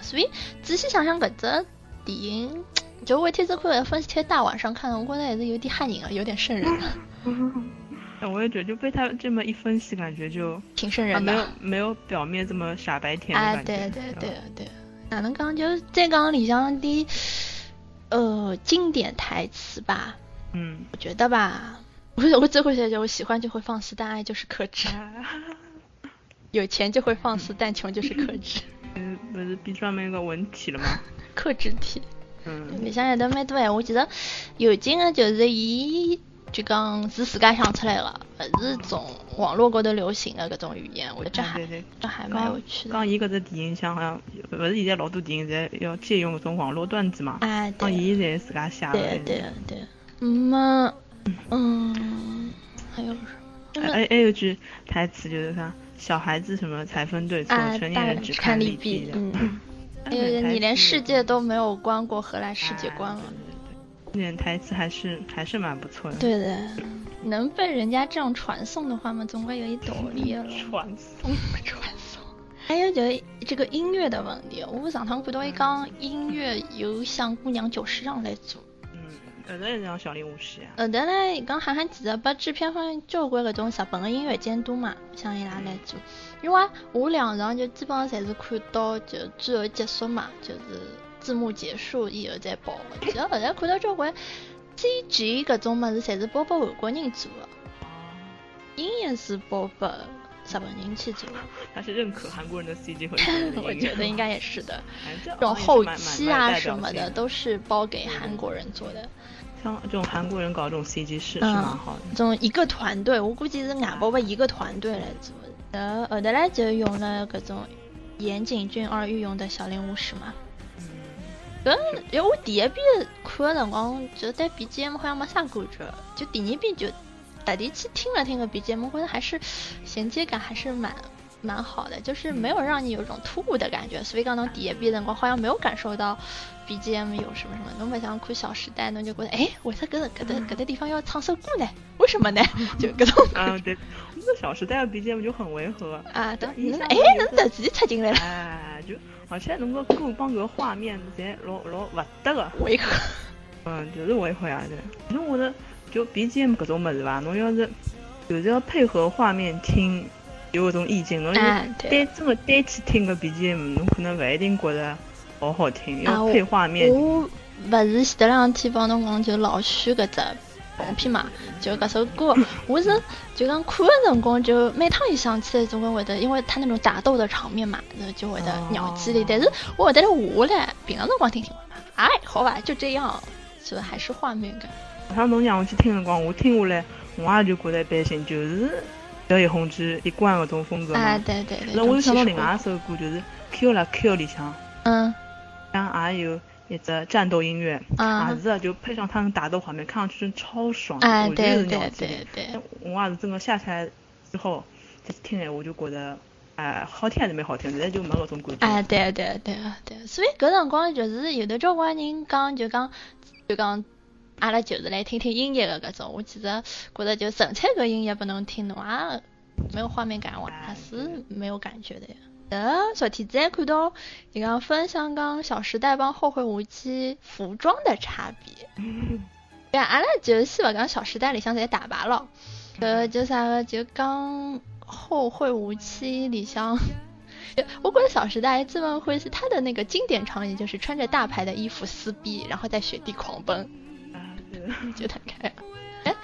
所以仔细想想搿只电影，就我天子看分析贴大晚上看，我觉着还是有点吓人啊，有点瘆人。我也觉得，就被他这么一分析，感觉就挺瘆人的，没有没有表面这么傻白甜的感觉。对对对对，哪能讲？就再讲里向的呃经典台词吧。嗯，我觉得吧，我我最会写就我喜欢就会放肆，但爱就是克制。有钱就会放肆，但穷就是克制。嗯，不是比专门一个文体了吗？克制体。嗯，里向有的蛮多哎，我记得有劲的就是伊。就讲是自家想出来的，不是从网络高头流行的搿种语言，我觉得这还这还蛮有趣的。讲伊搿只电影像好像，不是现在老多电影在要借用搿种网络段子嘛？哎，讲伊侪自家写的。对对对。嗯，嗯，还有什么？还还有句台词就是啥，小孩子什么才分对错，成年人只看利弊。嗯。你连世界都没有观过，何来世界观了？点台词还是还是蛮不错的。对的，能被人家这样传颂的话嘛，总归有一道理了。传颂，传颂。还有就这个音乐的问题，我上趟看到一讲音乐由像姑娘九十让来做。嗯，后头是让小林下戏啊。后头呢，讲韩寒其实把制片方交关搿种日本个音乐监督嘛，像伊拉来做。因为我两场就基本上侪是看到就最后结束嘛，就是。字幕结束以后再播的，其实后来看到交关 CG 搿种物事，侪是包拨韩国人做的，音乐是包拨日本人去做。他是认可韩国人的 CG 和 我觉得应该也是的，这种后期啊什么的都是包给韩国人做的。像这种韩国人搞这种 CG 是是蛮好的。这种一个团队，我估计是外包拨一个团队来做的。呃，后头来就用了搿种。岩井俊二御用的小林武士嘛。嗯，搿因为我第一遍看的辰光，就对 BGM 好像没啥感觉，就第二遍就特地去听了听个 BGM，我觉得还是衔接感还是蛮蛮好的，就是没有让你有种突兀的感觉。所以讲侬第一遍辰光好像没有感受到 BGM 有什么什么，侬不像看《小时代》，侬就觉得哎，为啥搿搿搿搭地方要唱首歌呢？为什么呢？就搿种感啊对，那个《小时代》的 BGM 就很违和。啊，对，一下侬哎，侬突然插进来了，哎，就而且侬个歌帮搿个画面侪老老勿搭个。违和。嗯，就是违和呀，对。其实我觉得就 BGM 搿种物事伐，侬要是就是要配合画面听，有搿种意境。侬单真个单去听个 BGM，侬可能勿一定觉着老好听，啊要配画面。我勿是前头两天帮侬讲就老许搿只动片嘛，就搿首歌，我是就讲看的辰光就每趟一想起来总归会得，因为他那种打斗的场面嘛，那就会得鸟叽里。但是我会得来下来，平常辰光听听，哎，好吧，就这样，就还是画面感。像侬让我去听辰光，我听下来，我也就觉得一般性，就是叫叶红之一贯搿种风格啊，嘛。对对对。那我又想到另外一首歌，就是《Q 啦 Q》里向，嗯像也有一只战斗音乐，啊也是啊就配上他们打斗画面，看上去真超爽。哎，我觉对对对对。我也是真的下起来之后再去听闲话，就觉得，哎，好听还是蛮好听，现在就没搿种感觉。哎，对对对对，所以搿辰光就是有的交关人讲就讲就讲，阿拉就是来听听音乐的搿种。我其实觉得就纯粹搿音乐拨侬听，侬也没有画面感，我还是没有感觉的呀。呃，昨天子还看到你讲分享讲《小时代》帮《后会无期》服装的差别。对，阿拉就先勿讲《小时代》里向侪打扮了，呃，就啥个就讲《后会无期》里向。我觉得《小时代》基本会是他的那个经典场景，就是穿着大牌的衣服撕逼，然后在雪地狂奔。就大概。哎，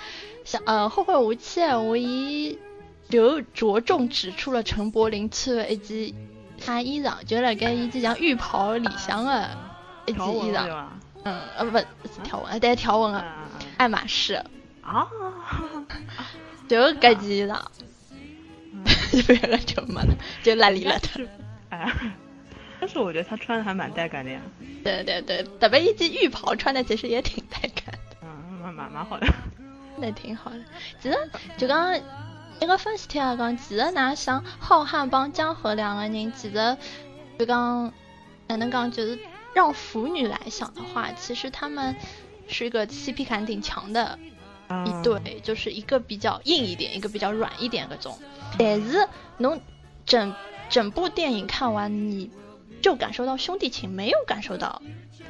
像呃《后会无期》啊，我伊就着重指出了陈柏霖穿的一件他衣裳，就辣盖伊就像浴袍里向的一件衣裳，嗯呃不是条纹，带条纹的啊爱马仕，啊！就搿件衣裳，就没了，就拉里了他。是，哎，但是我觉得他穿的还蛮带感的呀，对对对，特别一件浴袍穿的其实也挺带感蛮蛮蛮好的。那挺好的。其实就刚一个分析帖也讲，其实拿想浩瀚帮江河两个人，其实就讲哪能讲，就是让腐女来想的话，其实他们是一个 CP 感挺强的一嗯对，就是一个比较硬一点，一个比较软一点那种。但是侬整整部电影看完，你就感受到兄弟情，没有感受到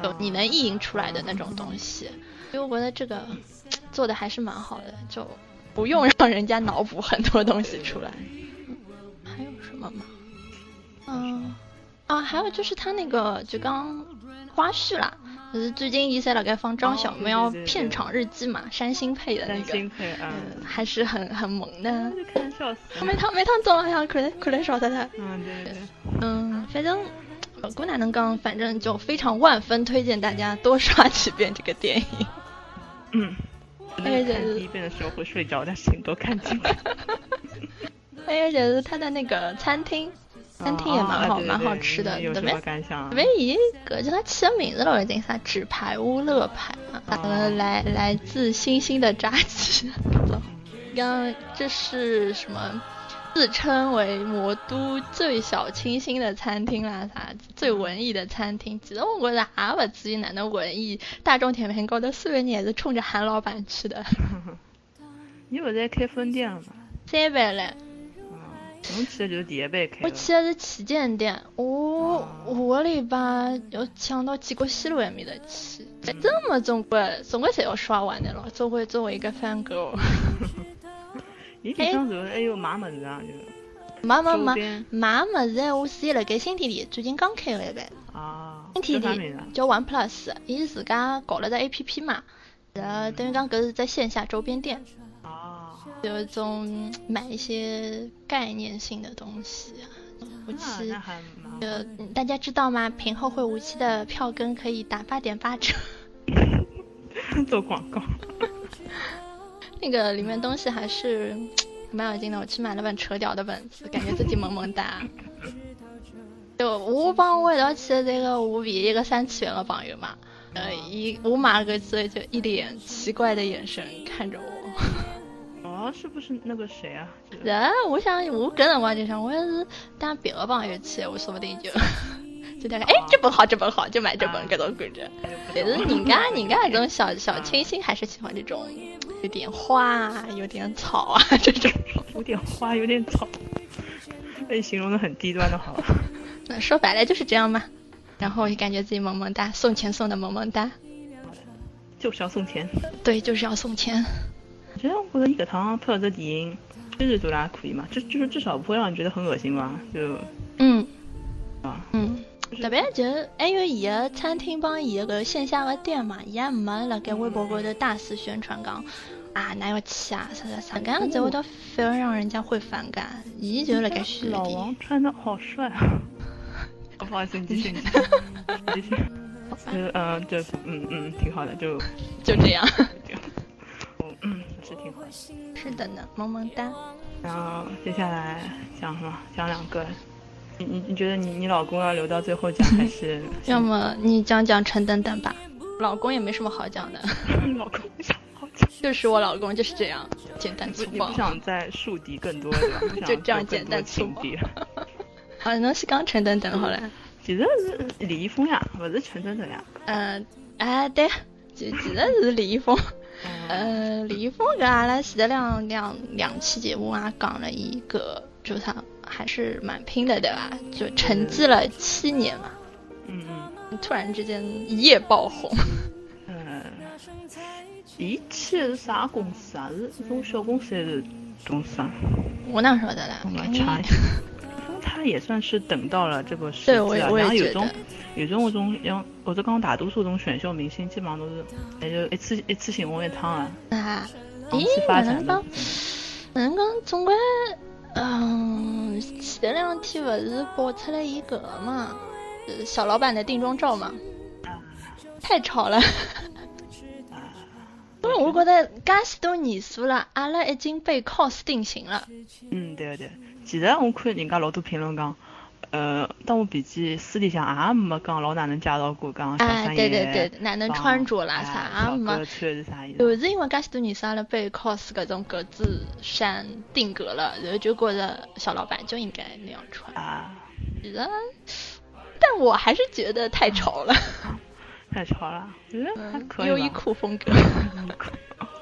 有你能意淫出来的那种东西。所以我觉得这个做的还是蛮好的，就不用让人家脑补很多东西出来。还有什么吗？嗯啊，还有就是他那个就刚花絮啦，就是最近一些辣盖放张小喵片场日记嘛，山新配的那个，嗯，嗯，还是很很萌的。就看笑死了。他每趟每趟早浪向看来看来笑死他。嗯，对。嗯，反正不管哪能讲，反正就非常万分推荐大家多刷几遍这个电影。嗯，哎呀看第一遍的时候会睡着，但是你都看进去。还有就是他的那个餐厅，餐厅也蛮好，啊对对蛮好吃的，你有什么对不对？感想啊？特别伊搿就他起的名字了，已经啥纸牌屋乐牌啊，呃，来来自星星的扎鸡，搿种刚这是什么？自称为魔都最小清新的餐厅啦，啥最文艺的餐厅。其实我觉着也勿至于哪能文艺，大众点评高头所有人也是冲着韩老板去的。你不是在开分店了吗？三班嘞，嗯，侬去的就是第一班开。我去的是旗舰店，我下个礼拜要抢到建国西路埃面的去。这么总归总归侪要刷完的了，作为作为一个 fan girl。伊里向就是还有买么子啊，就是买买买买么子，我是辣盖新天地，最近刚开了一班。啊，新天地叫 One Plus，伊自家搞了只 A P P 嘛，呃，等于讲搿是在线下周边店，啊，有一种嗯买一些概念性的东西啊。我那去那，还蛮好呃，嗯大家知道吗？平后会无期的票根可以打八点八折，做广告。那个里面东西还是蛮有劲的。我去买了本扯屌的本子，感觉自己萌萌哒。就我帮我一道去的这个我唯一一个三次元的朋友嘛，呃，一我马过去就一脸奇怪的眼神看着我。哦，是不是那个谁啊？是，我想我搿辰光就想，我要是带别的朋友去，我说不定就就大概哎这本好这本好就买这本各种感觉。但是人家人家这种小 小清新还是喜欢这种有点花有点草啊这种。有点花有点草，被形容的很低端的好。那说白了就是这样嘛。然后就感觉自己萌萌哒，送钱送的萌萌哒。就是要送钱。对，就是要送钱。其实我觉得伊搿趟拍的电影，确实做的还可以嘛，就就是至少不会让你觉得很恶心吧？就嗯啊嗯，特别就是还有伊个餐厅帮伊个搿线下的店嘛，伊也没辣盖微博高头大肆宣传讲啊哪要去啊啥啥啥，搿样子会得反而让人家会反感。伊就辣盖虚老王穿的好帅啊！不好意思，你继续，你继续。就嗯，就嗯嗯挺好的，就就这样。嗯，是挺好的。是的呢，萌萌哒。然后接下来讲什么？讲两个。你你你觉得你你老公要留到最后讲还是？要么你讲讲陈等等吧。老公也没什么好讲的。老公没什么好讲。就是我老公就是这样，简单粗暴。不想再树敌更多？就这样简单粗暴。啊，那是讲陈等等好了。其实是李易峰呀，不是陈等等呀。嗯，哎对，其其实是李易峰。呃，李易峰跟阿拉前的两两两期节目啊，讲了一个，就他还是蛮拼的，对吧？就沉寂了七年嘛。嗯嗯。突然之间一夜爆红。嗯。伊去的是啥公司啊？是一种小公司还是公司啊？我哪晓得啦？我查一下。他也算是等到了这个时机了，然后有种有种我种像或者讲大多数种选秀明星基本上都是也就一次一次性红一趟啊。啊，咦，哪能讲？哪能讲？总归，嗯，前两天不是爆出来一个嘛，小老板的定妆照嘛，太吵了。因为我觉得介许多年数了，阿拉已经被 cos 定型了。嗯，对对。其实我看人家老多评论讲，呃，盗墓笔记私底下也没讲老哪能介绍过讲小三爷，对对对，哪能穿着啦啥也没。就是因为介许多年阿拉被 cos 搿种格子衫定格了，然后就觉着小老板就应该那样穿。啊。其实，但我还是觉得太潮 了。太潮了，觉得还可以优衣库风格。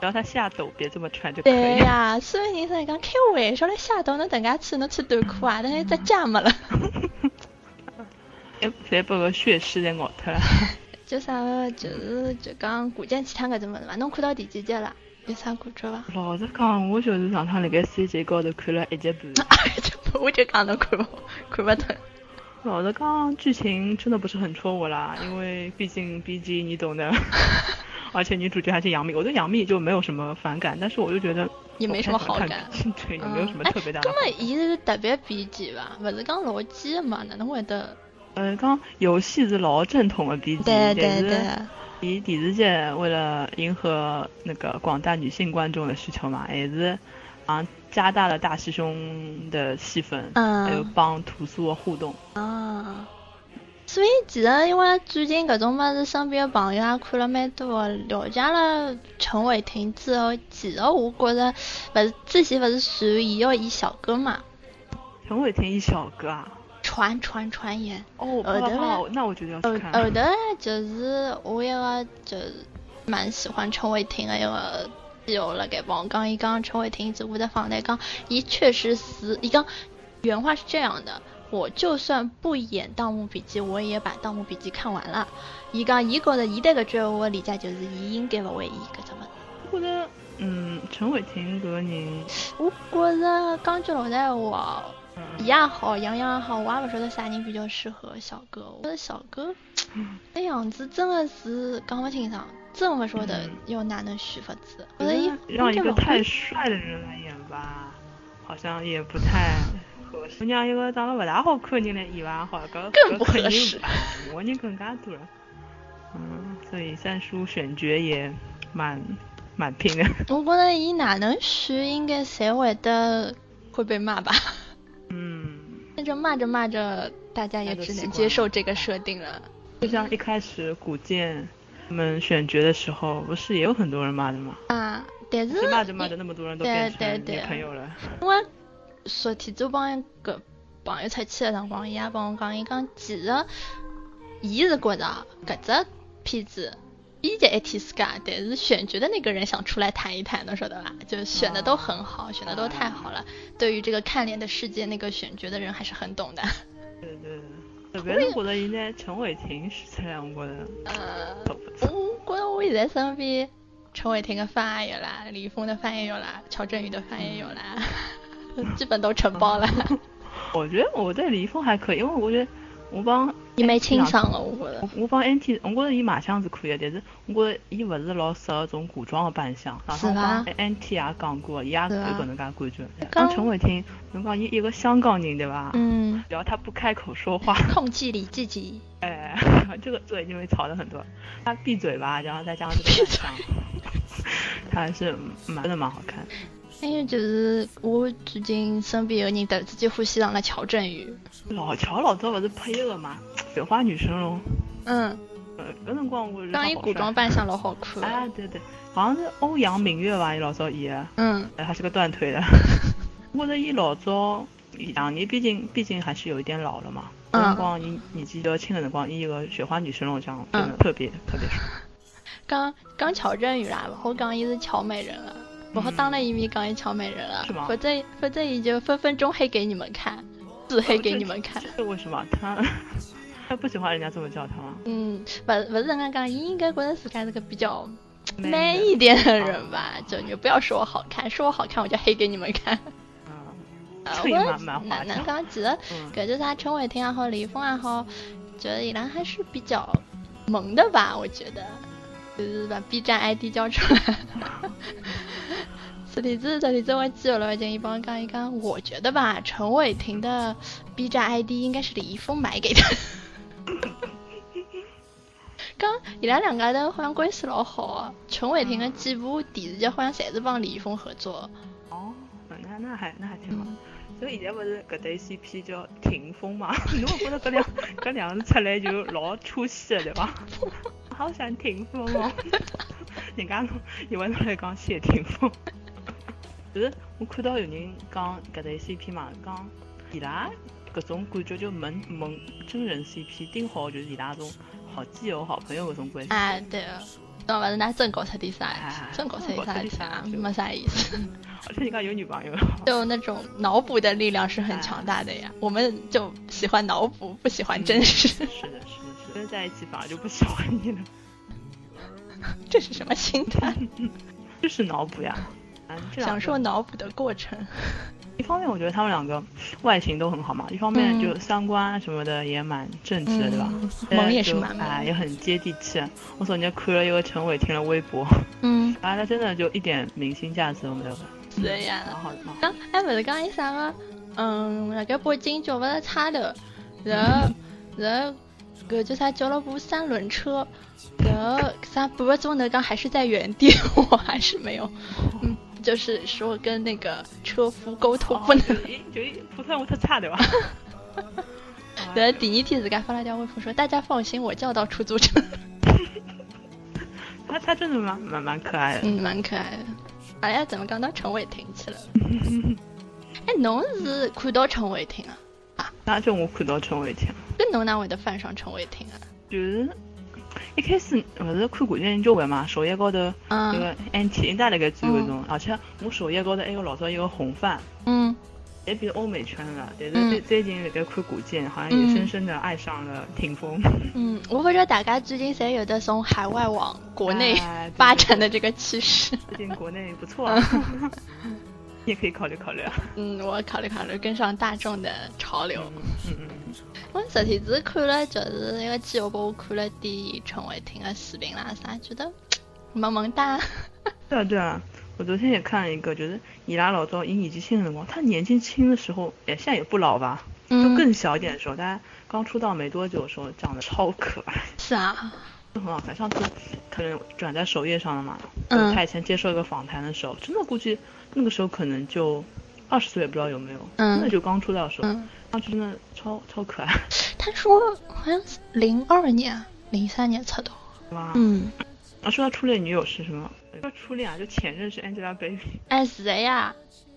只要他下抖，别这么穿就可以。对呀，所以人说讲开玩笑嘞下抖，侬等下去侬穿短裤啊，但是只脚没了。哎，再把个血丝再咬脱了。就啥就是就讲古剑奇谭搿种物事嘛，侬看到第几集了？有啥感觉伐？老实讲，我就是上趟辣盖 C 级高头看了一集半。一集半，我就讲侬看勿看勿懂。老实讲，剧情真的不是很戳我啦，因为毕竟 B G 你懂的。而且女主角还是杨幂，我对杨幂就没有什么反感，但是我就觉得也没什么好感，对，也没有什么特别大的。根本伊是特别 B 级吧，不是讲老基嘛？哪能会得？嗯，讲游戏是老正统的 B 级，对对对。伊电视剧为了迎合那个广大女性观众的需求嘛，还是啊加大了大师兄的戏份，还有帮屠苏的互动。啊。所以其实因为最近搿种物事，身边的朋友也看了蛮多，了解了陈伟霆之后，其实我觉着，勿是之前勿是传伊要演小哥嘛？陈伟霆演小哥啊？传传传言。哦，后头那我觉得要去看。后头就是我一个就是蛮喜欢陈伟霆的一个基友了，给帮我讲伊讲陈伟霆只我的访谈，讲伊确实是，伊讲原话是这样的。我就算不演《盗墓笔记》，我也把《盗墓笔记》看完了。伊讲伊觉得伊对搿句话理解就是伊应该勿会演搿只物事。我觉得，嗯，陈伟霆搿个人，我觉着讲句老实闲话，伊也好，杨洋也好，我也勿晓得啥人比较适合小哥。我 觉得小哥那样子真的是讲勿清爽，真勿晓得要哪能选法子。我觉得让一个太帅的人来演吧，好像也不太。我让一个长得不大好看的人来演吧，好，搿更不合适。我人更加多了，嗯，所以三叔选角也蛮蛮拼的。我觉得伊哪能选，应该侪会得会被骂吧。嗯。那就骂着骂着，大家也只能接受这个设定了。就像一开始古剑他们选角的时候，不是也有很多人骂的吗？啊，但是谁骂着骂着，那么多人都对变成女朋友了。因为昨天子帮一个朋友出去的辰光，伊也帮我讲，伊讲其实伊是觉着搿只片子编辑一天世界，但是选角的那个人想出来谈一谈，的晓得吧？就选的都很好，选的都太好了。对于这个看脸的世界，那个选角的人还是很懂的。对 对对，特别是觉得现在陈伟霆是出来，我觉得呃。我觉得我现在身边陈伟霆的饭也有啦，李易峰的饭也有啦，乔振宇的饭也有啦，基本都承包了。我觉得我对李易峰还可以，因为我觉得我帮你没清爽的，我觉得我。我帮 NT，我觉得伊卖相是可以的，但是我觉得伊勿是老适合种古装的扮相。是吧帮 NT 也讲过，伊也有是吧搿能介感觉。刚陈伟霆，侬讲伊一个香港人对吧？嗯，只要他不开口说话，控制你自己。哎，这个这已经被炒的很多。他闭嘴吧，然后再加上这个扮相，他还是蛮真的蛮好看。还有就是我最近身边有人突然之间欢喜上了乔振宇。老乔老早勿是拍一个嘛《雪花女神龙》，嗯，呃，搿辰光我觉得他好当伊古装扮相老好看。啊，对对，好像是欧阳明月吧，伊老早演的。嗯，哎，他是个断腿的。我觉着伊老早两年，毕竟毕竟还是有一点老了嘛。嗯搿辰光伊年纪比较轻的辰光，伊一个雪花女神龙这样真的嗯特别特别帅。讲讲乔振宇啦，勿好讲伊是乔美人了，勿好当了一面讲伊乔美人了是吗，否则否则伊就分分钟黑给你们看，自黑给你们看。这为什么他 他不喜欢人家这么叫他吗？嗯，勿勿是人家讲，伊应该觉得自家是个比较 man 一点的人吧，就你不要说我好看，说我好看我就黑给你们看。我蛮蛮滑稽。哪能讲？其实嗯搿就是他陈伟霆也好，李易峰也好，觉得伊拉还是比较萌的吧，我觉得，就是把 B 站 ID 交出来。昨天子，昨天子我记了，建议帮我讲一讲，我觉得吧，陈伟霆的 B 站 ID 应该是李易峰买给他。刚伊拉两家头好像关系老好啊，陈伟霆的几部电视剧好像侪是帮李易峰合作。哦，那那还那还挺好。所以现在不是搿对 CP 叫霆锋嘛？侬勿觉得搿两搿两个字出来就老出戏的对伐？好想霆锋哦！人家侬以为侬来讲谢霆锋，就是我看到有人讲搿对 CP 嘛，讲伊拉搿种感觉就萌萌真人 CP，顶好就是伊拉种好基友、好朋友搿种关系。啊，对个，侬勿是拿真搞出点啥哎？真搞出点啥真搞出点啥啊？就没啥意思。而且人家有女朋友。就那种脑补的力量是很强大的呀，我们就喜欢脑补，不喜欢真实。是的，是的，在一起反而就不喜欢你了，这是什么心态？就是脑补呀。享受脑补的过程。一方面，我觉得他们两个外形都很好嘛；一方面，嗯就三观什么的也蛮正直的，对吧？萌也是蛮萌哎，也很接地气。我昨天看了一个陈伟霆的微博，嗯，啊，他真的就一点明星价值都没有。蛮好的，蛮好的。刚哎，不是讲伊啥个？嗯，辣盖北京叫勿是差头，然后然后搿叫啥叫了部三轮车，然后啥半个钟头讲还是在原地，我还是没有，嗯，就是说跟那个车夫沟通不能。就一就一普通话太差对吧？然后第二天自家发了条微博说：“大家放心，我叫到出租车。他他真的蛮蛮蛮可爱”的。嗯，蛮可爱的。哎呀，怎么刚到陈伟霆去了？哎，侬是看到陈伟霆啊？那就我看到陈伟霆，跟侬哪会得翻上陈伟霆啊？就是一开始勿是看古剑交关嘛，首页高头嗯那个 NT 应该辣盖追搿种，而且我首页高头还有老早一个红范。嗯也比欧美圈了，但是嗯最最近那个看古剑，好像也深深的爱上了霆锋。嗯，我不知道大家最近侪有的从海外往国内 发展的这个趋势。最近国内不错啊，你也可以考虑考虑啊。嗯，我考虑考虑跟上大众的潮流。嗯嗯我昨天只看了，就是一个基友帮我看了点陈伟霆的视频啦啥，觉得萌萌哒。嗯，对啊对啊，我昨天也看了一个，就是伊拉老早因年纪轻的辰光，他年纪轻的时候，哎，现在也不老吧，就嗯，更小一点的时候，大家刚出道没多久的时候，长得超可爱，是啊，就很好看。上次可能转在首页上了嘛，嗯他以前接受一个访谈的时候，真的估计那个时候可能就二十岁，也不知道有没有，嗯真的就刚出道的时候。嗯，上去真的超超可爱。他说好像是零二年、零三年出道。哇，嗯，啊，说他初恋女友是什么？说初恋啊，就前任是 Angelababy。哎，是的呀。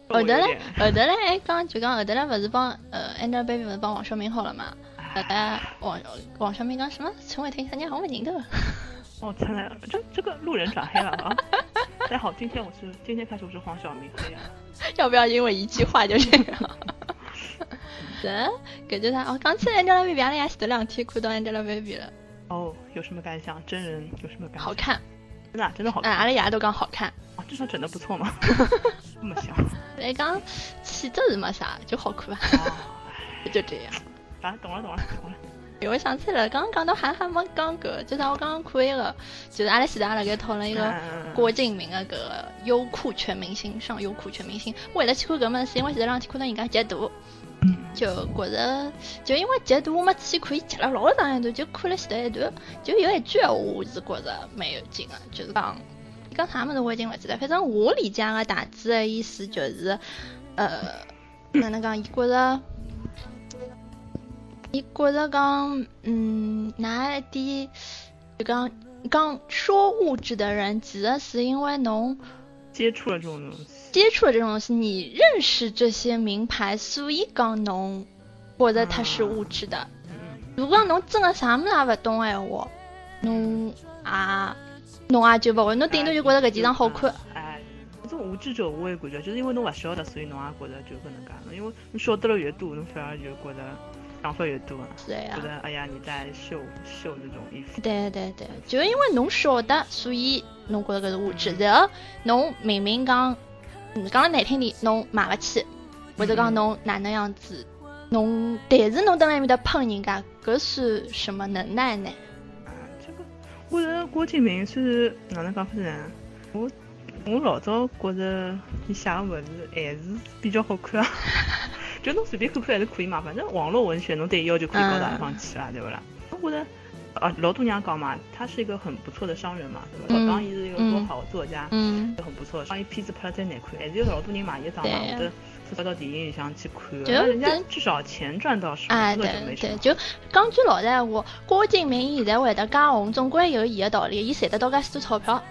后头嘞，后头嘞，哎，刚就讲后头嘞，不是帮呃 Angelababy 不是帮王晓明好了嘛？后来王王小明讲什么？陈伟霆他娘好没认得。哦，看来这这个路人转黑了啊！大家好，今天我是今天开始我是黄晓明。哎呀，要不要因为一句话就这样？是，感觉他哦，刚起 Angelababy 阿拉也前头两天看到 Angelababy 了。哦，有什么感想？真人有什么感？好看，真的真的好看。哎，阿拉爷都讲好看。啊，至少整的不错嘛。这么想。哎，刚气质是没啥，就好看吧。就这样。啊，懂了懂了懂了。哎我想起来了，刚刚讲到韩寒没讲个，就是我刚刚看一个，就是阿拉西达那个讨论一个郭敬明那个优酷全明星上优酷全明星，为了去看搿么是因为前头两天看到人家截图，就觉着就因为截图我没仔细看，伊截了老长一段，就看了前头一段，就有一句我是觉着蛮有劲的，就是讲，讲啥么子我已经勿记得，反正我理解个大致的意思就是，呃，哪能讲，伊觉着。你觉着讲，嗯，哪一点就讲讲说物质的人，其实是因为侬接触了这种东西，接触了这种东西，你认识这些名牌，所以讲侬觉得它是物质的。如果侬真的啥么也勿懂闲话，侬啊，侬啊就勿会，侬顶多就觉得搿件裳好看。哎，这种无知者无畏感觉，就是因为侬勿晓得，所以侬也觉得就搿能介了。因为侬晓得了越多，侬反而就觉得。想法越多，是呀，觉得哎呀，你在秀秀这种衣服。对对对，就因为侬晓得，所以侬觉得搿是物质。然后侬明明讲，讲了难听点，侬买不起，或者讲侬哪能样子，侬但是侬蹲辣埃面搭喷人家，搿算什么能耐呢？啊，这个，我觉得郭敬明是哪能讲法呢？我我老早觉着你写个文字还是比较好看啊。就侬随便看看还是可以嘛，反正网络文学侬对要求可以高大上去啦，对勿啦？我觉得，啊，老多人讲嘛，他是一个很不错的商人嘛，对吧？老讲伊是一个多好的作家，嗯，很不错。上一片子拍了再难看，还是有老多人买伊张嘛，或者发到电影里向去看，就人家至少钱赚到手，哎，对对，就讲句老实话，郭敬明现在会得加红，总归有伊的道理，伊赚得到介许多钞票，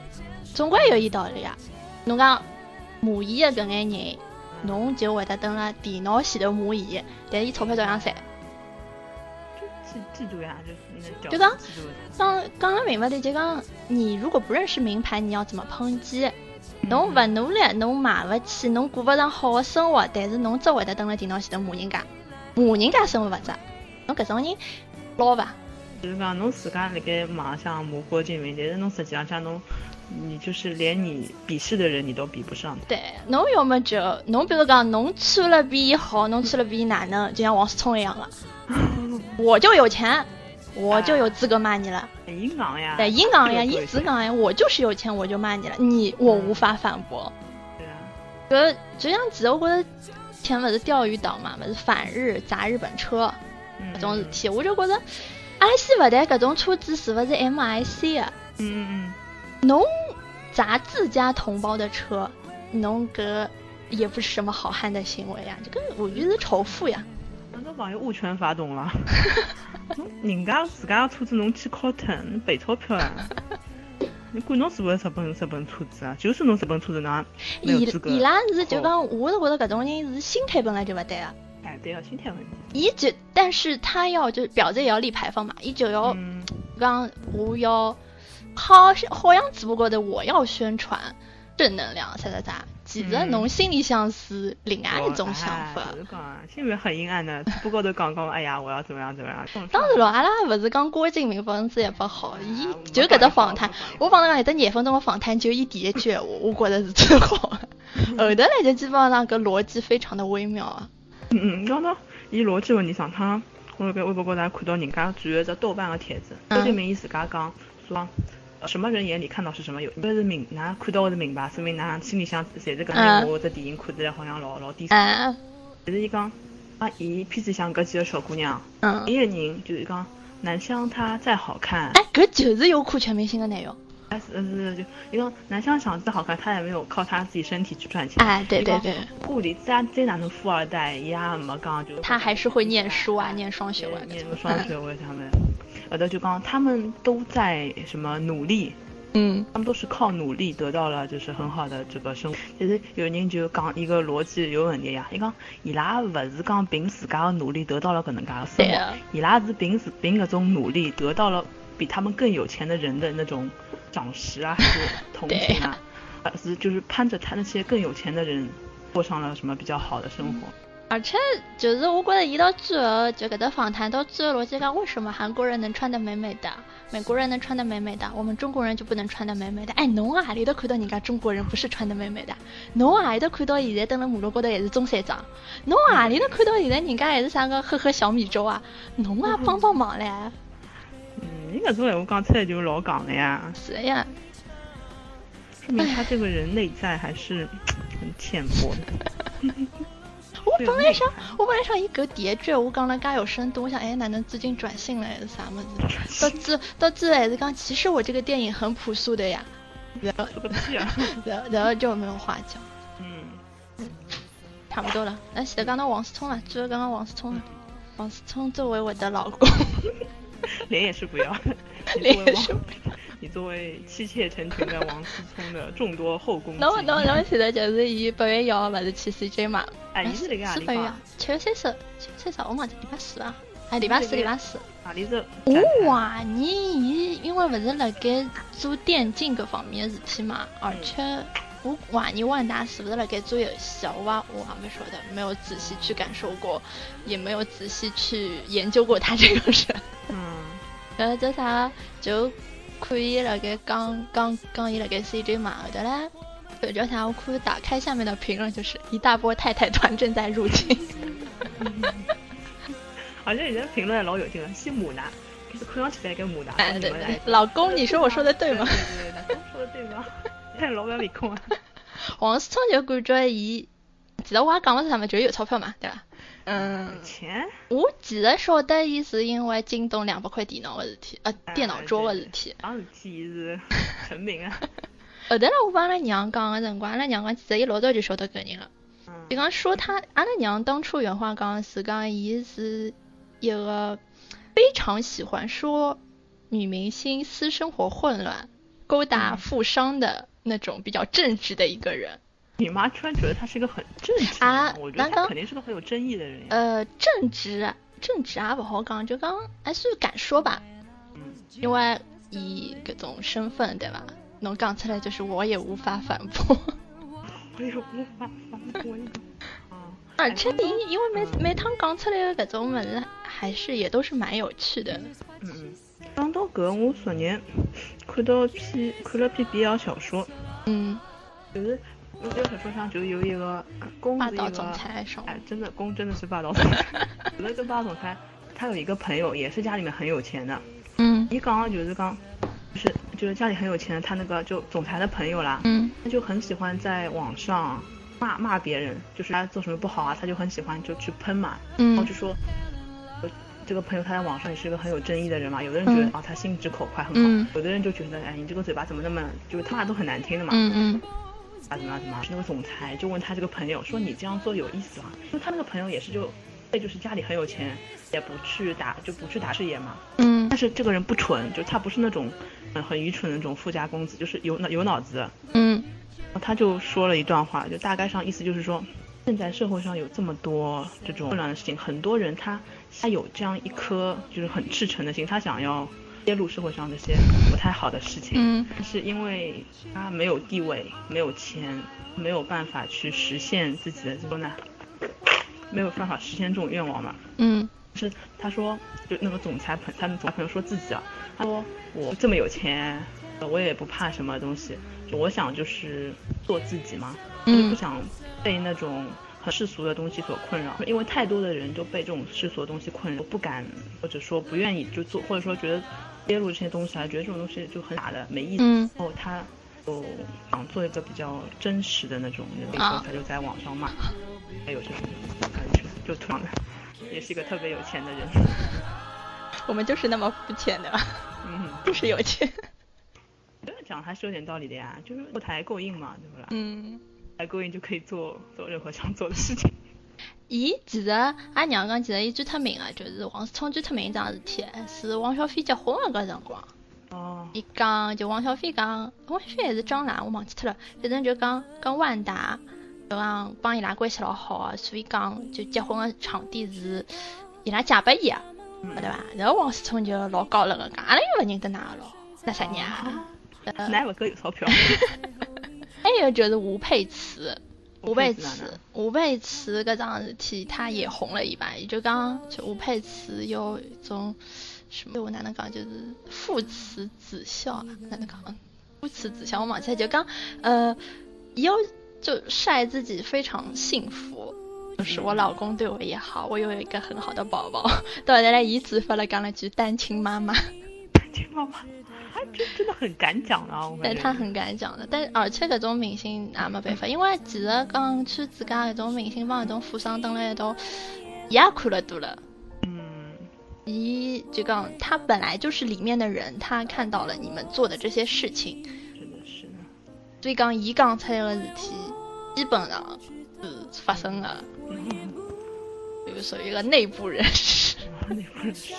总归有伊道理啊。侬讲骂伊的搿眼人。侬就会得蹲辣电脑前头骂伊，但是伊钞票照样赚。就记记住呀，就就讲讲讲了明白的，就讲你如果不认识名牌，你要怎么抨击？侬勿努力，侬买勿起，侬过勿上好的生活，但是侬只会得蹲辣电脑前头骂人家，骂人家生活勿值。侬搿种人老伐？就是讲侬自家辣盖网上骂郭敬明，但是侬实际上像侬。你就是连你鄙视的人你都比不上。对，侬要么就侬比如讲侬穿了比伊好，侬穿了比伊哪能，就像王思聪一样了。我就有钱，我就有资格骂你了。硬讲呀。对，硬讲呀，一直讲呀，我就是有钱，我就骂你了，你我无法反驳。对啊。搿就像其实我觉得前勿是钓鱼岛嘛，勿是反日砸日本车，搿种事体，我就觉得阿拉西勿谈搿种车子是勿是 M I C 啊？嗯嗯嗯。侬砸自家同胞的车，侬搿也不是什么好汉的行为呀，这个我觉得是仇富呀。那个网友物权发动了，人家自家的车子侬去敲脱，侬赔钞票啊？你管侬是勿是日本日本车子啊？就是侬日本车子，侬没有资格。伊伊拉是就讲，我是觉得搿种人是心态本来就勿对啊。哎，对啊，心态问题。伊就，但是他要就表姐也要立牌坊嘛，伊就要讲我要。好，好像只不过的我要宣传正能量，啥啥啥。其实侬心里想是另外一种想法。是讲啊，心里很阴暗的，不过头讲讲，哎呀，我要怎么样怎么样。当然了，阿拉勿是讲郭敬明分子也不好，伊就搿只访谈，我放了讲，有得廿分钟个访谈，就伊第一句，话我觉着是最好的。后头来就基本上搿逻辑非常的微妙啊。嗯嗯，刚刚以逻辑问题上，趟我辣盖微博高头看到人家转了只豆瓣个帖子，郭敬明伊自家讲说。什么人眼里看到是什么有，应该是明，哪看到的是明白，说明哪心里想，侪是搿能，我这电影看起来好像老老低俗。但是伊讲，啊，伊片子像搿几个小姑娘，嗯，一个人就是讲，男香她再好看，哎，搿就是优酷全明星的内容。哎是是就一个男相想再好看，他也没有靠他自己身体去赚钱。哎，对对对，顾里再再哪能富二代，也没讲就。他还是会念书啊，念双学位。念个双学位他们，有的就讲他们都在什么努力。嗯，他们都是靠努力得到了就是很好的这个生活。其实有人就讲一个逻辑有问题呀，伊讲伊拉不是讲凭自家的努力得到了搿能介的生活，伊拉是凭自凭搿种努力得到了比他们更有钱的人的那种赏识啊，还是同情啊，而是就是攀着他那些更有钱的人过上了什么比较好的生活。而且就是我觉得一到最后就搿个访谈到最后逻辑讲，为什么韩国人能穿得美美的？美国人能穿得美美的，我们中国人就不能穿得美美的。哎，侬啊里头看到人家中国人不是穿得美美的？侬啊里头看到现在蹲辣马路高头还是中山装？侬啊里头看到现在人家还是啥个喝喝小米粥啊？侬啊帮帮忙嘞！嗯，你搿种闲话讲出来就老港了呀。是呀。说明他这个人内在还是很浅薄的。我本来想，我本来想一个第一句我讲了介有深度，我想哎，哪能资金转性了还是啥么子？到最到最后还是讲，其实我这个电影很朴素的呀。然后 然后然后就没有话讲。嗯。差不多了，那现在讲到王思聪了，最后刚刚王思聪了。王思聪作为我的老公，脸也是不要，脸也是。你作为妻妾成群的王思聪的众多后宫，那我那我现在就是以八月一号不是去 CJ 嘛？哎，你是哪个啊？是八月七月三十，七月三十，我忘记礼拜四啊。哎，礼拜四，礼拜四。哪里是？我怀疑伊因为不是辣盖做电竞各方面的事体嘛，而且我怀疑万达是不是辣盖做游戏啊？我我还没说的，没有仔细去感受过，也没有仔细去研究过他这个人。嗯。然后叫啥？就。可以了，给刚刚刚一了个 CJ 嘛，后头嘞，就叫啥？我可以打开下面的评论，就是一大波太太团正在入侵。好像人家评论老有劲了，是母男，就是看上去在跟母男。哎对对，老公，你说我说的对吗？对对对，说的对吗？看老表面孔啊。王思聪就感觉伊，其实我还讲了是什么，就是有钞票嘛，对吧？嗯，钱？我其实晓得，伊是因为京东两百块电脑的事体，呃，电脑桌的事体。啥事体是 成名啊？后头来我帮阿拉娘讲的辰光，阿拉娘讲其实伊老早就晓得搿人了。就讲说他，阿拉娘当初原话讲是讲，伊是一个非常喜欢说女明星私生活混乱、勾搭富商的那种比较正直的一个人。你妈突然觉得他是一个很正直啊？我觉得他肯定是个很有争议的人。呃，正直，正直也不好讲，就讲还是敢说吧。嗯。因为以各种身份，对吧？能讲出来就是我也无法反驳。我也无法反驳。而且你因为每每趟讲出来的各种么子，还是也都是蛮有趣的。嗯嗯。讲到搿，我昨日看到篇看了篇 BL 小说。嗯。就是。我这个小说上就有一个公霸道总裁，哎，真的公真的是霸道总 裁。有的这霸道总裁，他有一个朋友也是家里面很有钱的。嗯。一刚就是刚，就是就是家里很有钱，他那个就总裁的朋友啦。嗯。他就很喜欢在网上骂骂别人，就是他做什么不好啊，他就很喜欢就去喷嘛。嗯。然后就说，这个朋友他在网上也是一个很有争议的人嘛。有的人觉得啊他心直口快很好，有的人就觉得哎你这个嘴巴怎么那么就是他骂都很难听的嘛。嗯嗯。啊怎么样怎么？那个总裁就问他这个朋友说：“你这样做有意思吗？”因为他那个朋友也是就，那就是家里很有钱，也不去打就不去打事业嘛。嗯。但是这个人不蠢，就他不是那种，嗯，很愚蠢的那种富家公子，就是有脑有脑子。嗯。他就说了一段话，就大概上意思就是说，现在社会上有这么多这种混乱的事情，很多人他他有这样一颗就是很赤诚的心，他想要。揭露社会上这些不太好的事情，嗯，是因为他没有地位，没有钱，没有办法去实现自己的这种呢，没有办法实现这种愿望嘛，嗯，是他说就那个总裁朋，他们总裁朋友说自己啊，他说我这么有钱，我也不怕什么东西，就我想就是做自己嘛，嗯，不想被那种。很世俗的东西所困扰，因为太多的人都被这种世俗的东西困扰，不敢或者说不愿意就做，或者说觉得揭露这些东西啊，觉得这种东西就很假的没意思。然后他就想做一个比较真实的那种人，然后他就在网上骂，还有这种感觉，就突然的，也是一个特别有钱的人。我们就是那么肤浅的，嗯，就是有钱。这样讲还是有点道理的呀，就是后台够硬嘛，对不啦？嗯，台够硬就可以做做任何想做的事情。伊其实阿娘讲，其实伊最出名的就是王思聪最出名一桩事体，是汪小菲结婚个搿辰光。哦，伊讲就王小菲讲，王小菲还是张兰，我忘记脱了。反正就讲跟万达，就讲帮伊拉关系老好啊，所以讲就结婚个场地是伊拉借拨伊啊，晓得伐？然后王思聪就老高冷个讲，阿拉又勿认得㑚咯，那啥人啊？呃哪勿够有钞票？还有就是吴佩慈，吴佩慈，吴佩慈搿桩事体，她也红了一把。也就讲，就吴佩慈有一种什么，我哪能讲，就是父慈子孝啊，哪能讲？父慈子孝，我忘记了。就讲，呃，有就晒自己非常幸福。就是我老公对我也好，我有一个很好的宝宝。到后来，伊只发了讲了句单亲妈妈。单亲妈妈，他真真的很敢讲啊！我对他很敢讲的，但而且搿种明星也没办法，因为其实讲去自家搿种明星帮搿种富商蹲辣一道，伊也看了多了。嗯，伊就讲他本来就是里面的人，他看到了你们做的这些事情，是的，是的。所以讲伊讲出来个事体，基本上是发生了，嗯，就属于一个内部人士。那不是。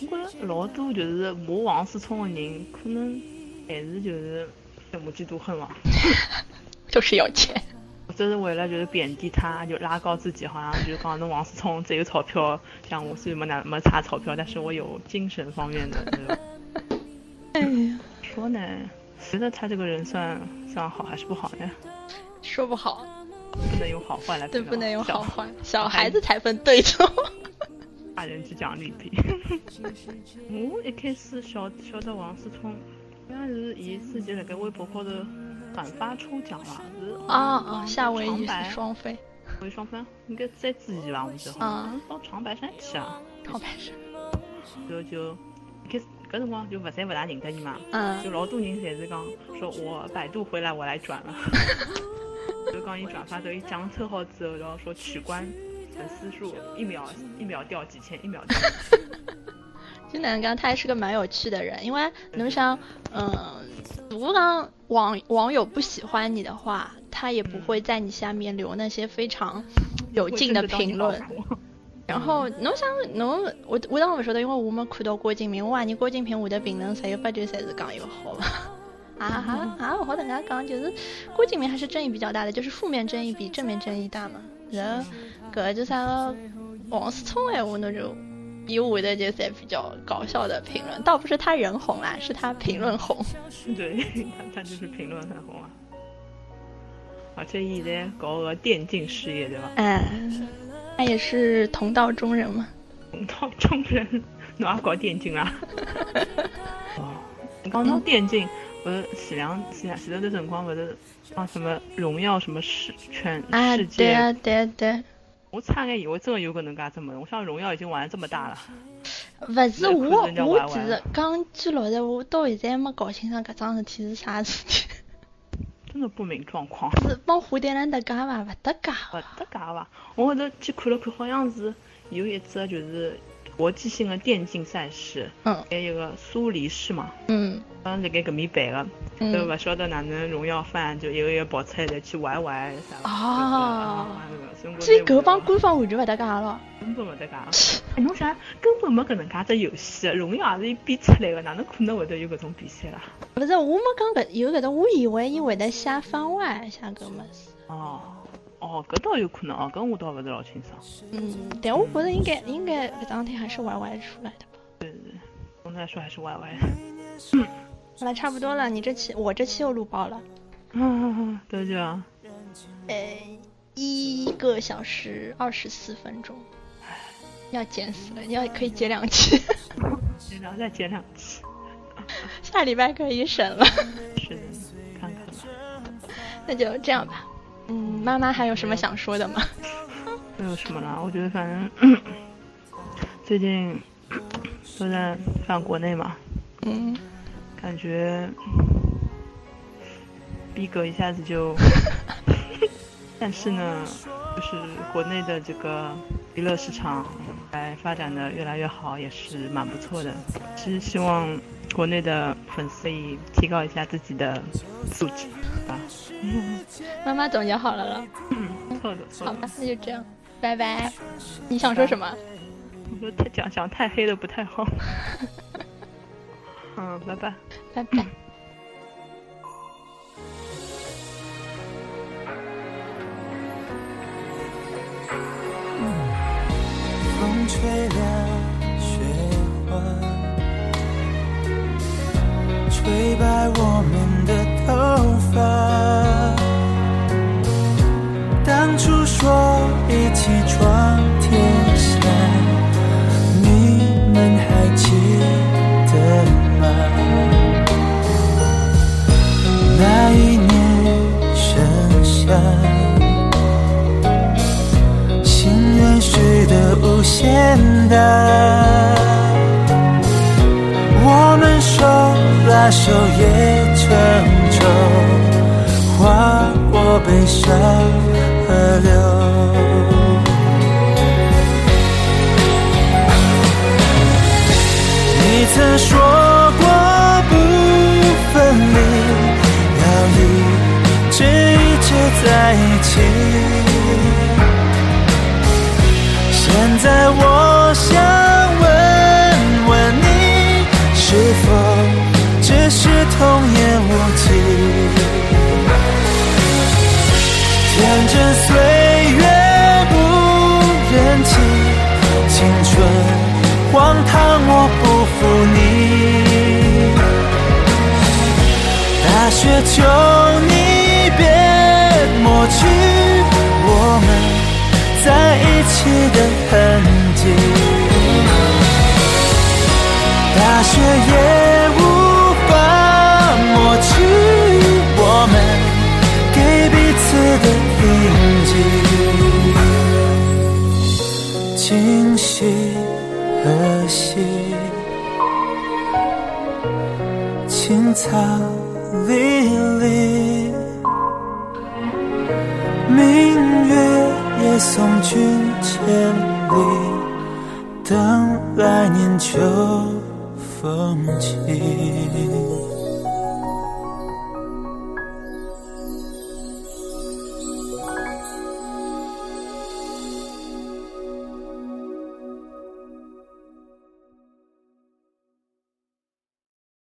我觉着老多就是骂王思聪的人，可能还是就是羡慕嫉妒恨吧，就是有钱，或者是为了就是贬低他，就拉高自己，好像就是讲侬王思聪只有钞票，像我虽然没拿没差钞票，但是我有精神方面的 那种。哎呀，说呢，觉得他这个人算算好还是不好呢？说不好，不能用好坏来对，评不能用好坏，小孩子才分对错。大人只讲利弊。我一开始晓晓得王思聪，好像是伊自己辣盖微博高头转发抽奖啦，是啊啊，夏威夷双飞，为双飞，应该在之前吧，我记得好啊。像到长白山去啊，长白山，然后就一开始搿辰光就勿侪勿大认得伊嘛，就嗯，老多人侪是讲说我百度回来我来转了，就讲伊转发之后，伊奖抽好之后，然后说取关粉丝 数一秒一秒掉几千，一秒 掉几千。就哪能讲，他还是个蛮有趣的人，因为侬想，嗯，如果讲网网友不喜欢你的话，他也不会在你下面留那些非常 有劲的评论。然后侬想侬，我我当然勿晓得，因为我没看到郭敬明，我怀疑郭敬明下头评论十有八九侪是讲伊勿好嘛。啊哈啊！我好等下讲，就是郭敬明还是争议比较大的，就是负面争议比正面争议大嘛。然后搿个就啥个王思聪闲话，那就比我的就是比较搞笑的评论，倒不是他人红啦，是他评论红。对他，他就是评论很红啊。而且现在搞个电竞事业，对吧？嗯，他也是同道中人嘛。同道中人，侬也搞电竞啦？哦，讲到电竞，不是前两前前头的辰光，不是啊什么荣耀什么世全啊，世界？对啊，对啊，对。我差眼以为真的有可能介这么，我想荣耀已经玩这么大了。勿是我我其实讲句老实话，我到现在没搞清爽搿桩事体是啥事体。真的不明状况，是帮蝴蝶兰搭界伐？勿搭界勿搭界伐？我后头去看了看，好像是有一只就是国际性的电竞赛事，嗯还有个苏黎世嘛，嗯好像辣盖搿面办个，嗯都勿晓得哪能荣耀范就一个一个跑出来再去玩玩啥。哦所以我所以搿帮官方完全勿搭界了。根本勿搭界。哎，侬想根本没搿能介只游戏，荣耀也是伊编出来的，哪能可能会得有搿种比赛啦？勿是，我没讲搿有搿种，我以为伊会得写番外，写搿物事。哦哦，搿倒有可能哦，搿我倒勿是老清爽。嗯，但我觉得应该应该搿桩事体还是 YY 出来的吧。对对对，总的来说还是 YY。好了，差不多了，你这期我这期又录爆了，啊，多久啊？呃，一个小时二十四分钟，要剪死了，你要可以剪两期，然后再剪两期。下礼拜可以审了。是的，看看吧。那就这样吧。嗯，妈妈还有什么想说的吗？没有什么了，我觉得反正 最近都在放国内嘛，嗯，感觉逼格一下子就，但是呢，就是国内的这个娱乐市场来发展的越来越好，也是蛮不错的。其实希望国内的粉丝以提高一下自己的素质吧。妈妈总结好了了。嗯，错的错的。好吧，那就这样，拜拜。你想说什么？我说太讲讲太黑了不太好。嗯，拜拜，拜拜。把手也成舟，划过悲伤。求你别抹去我们。在一起的痕迹，大雪也无法抹去我们给彼此的印记。今夕何夕，青草送君千里，等来年秋风起。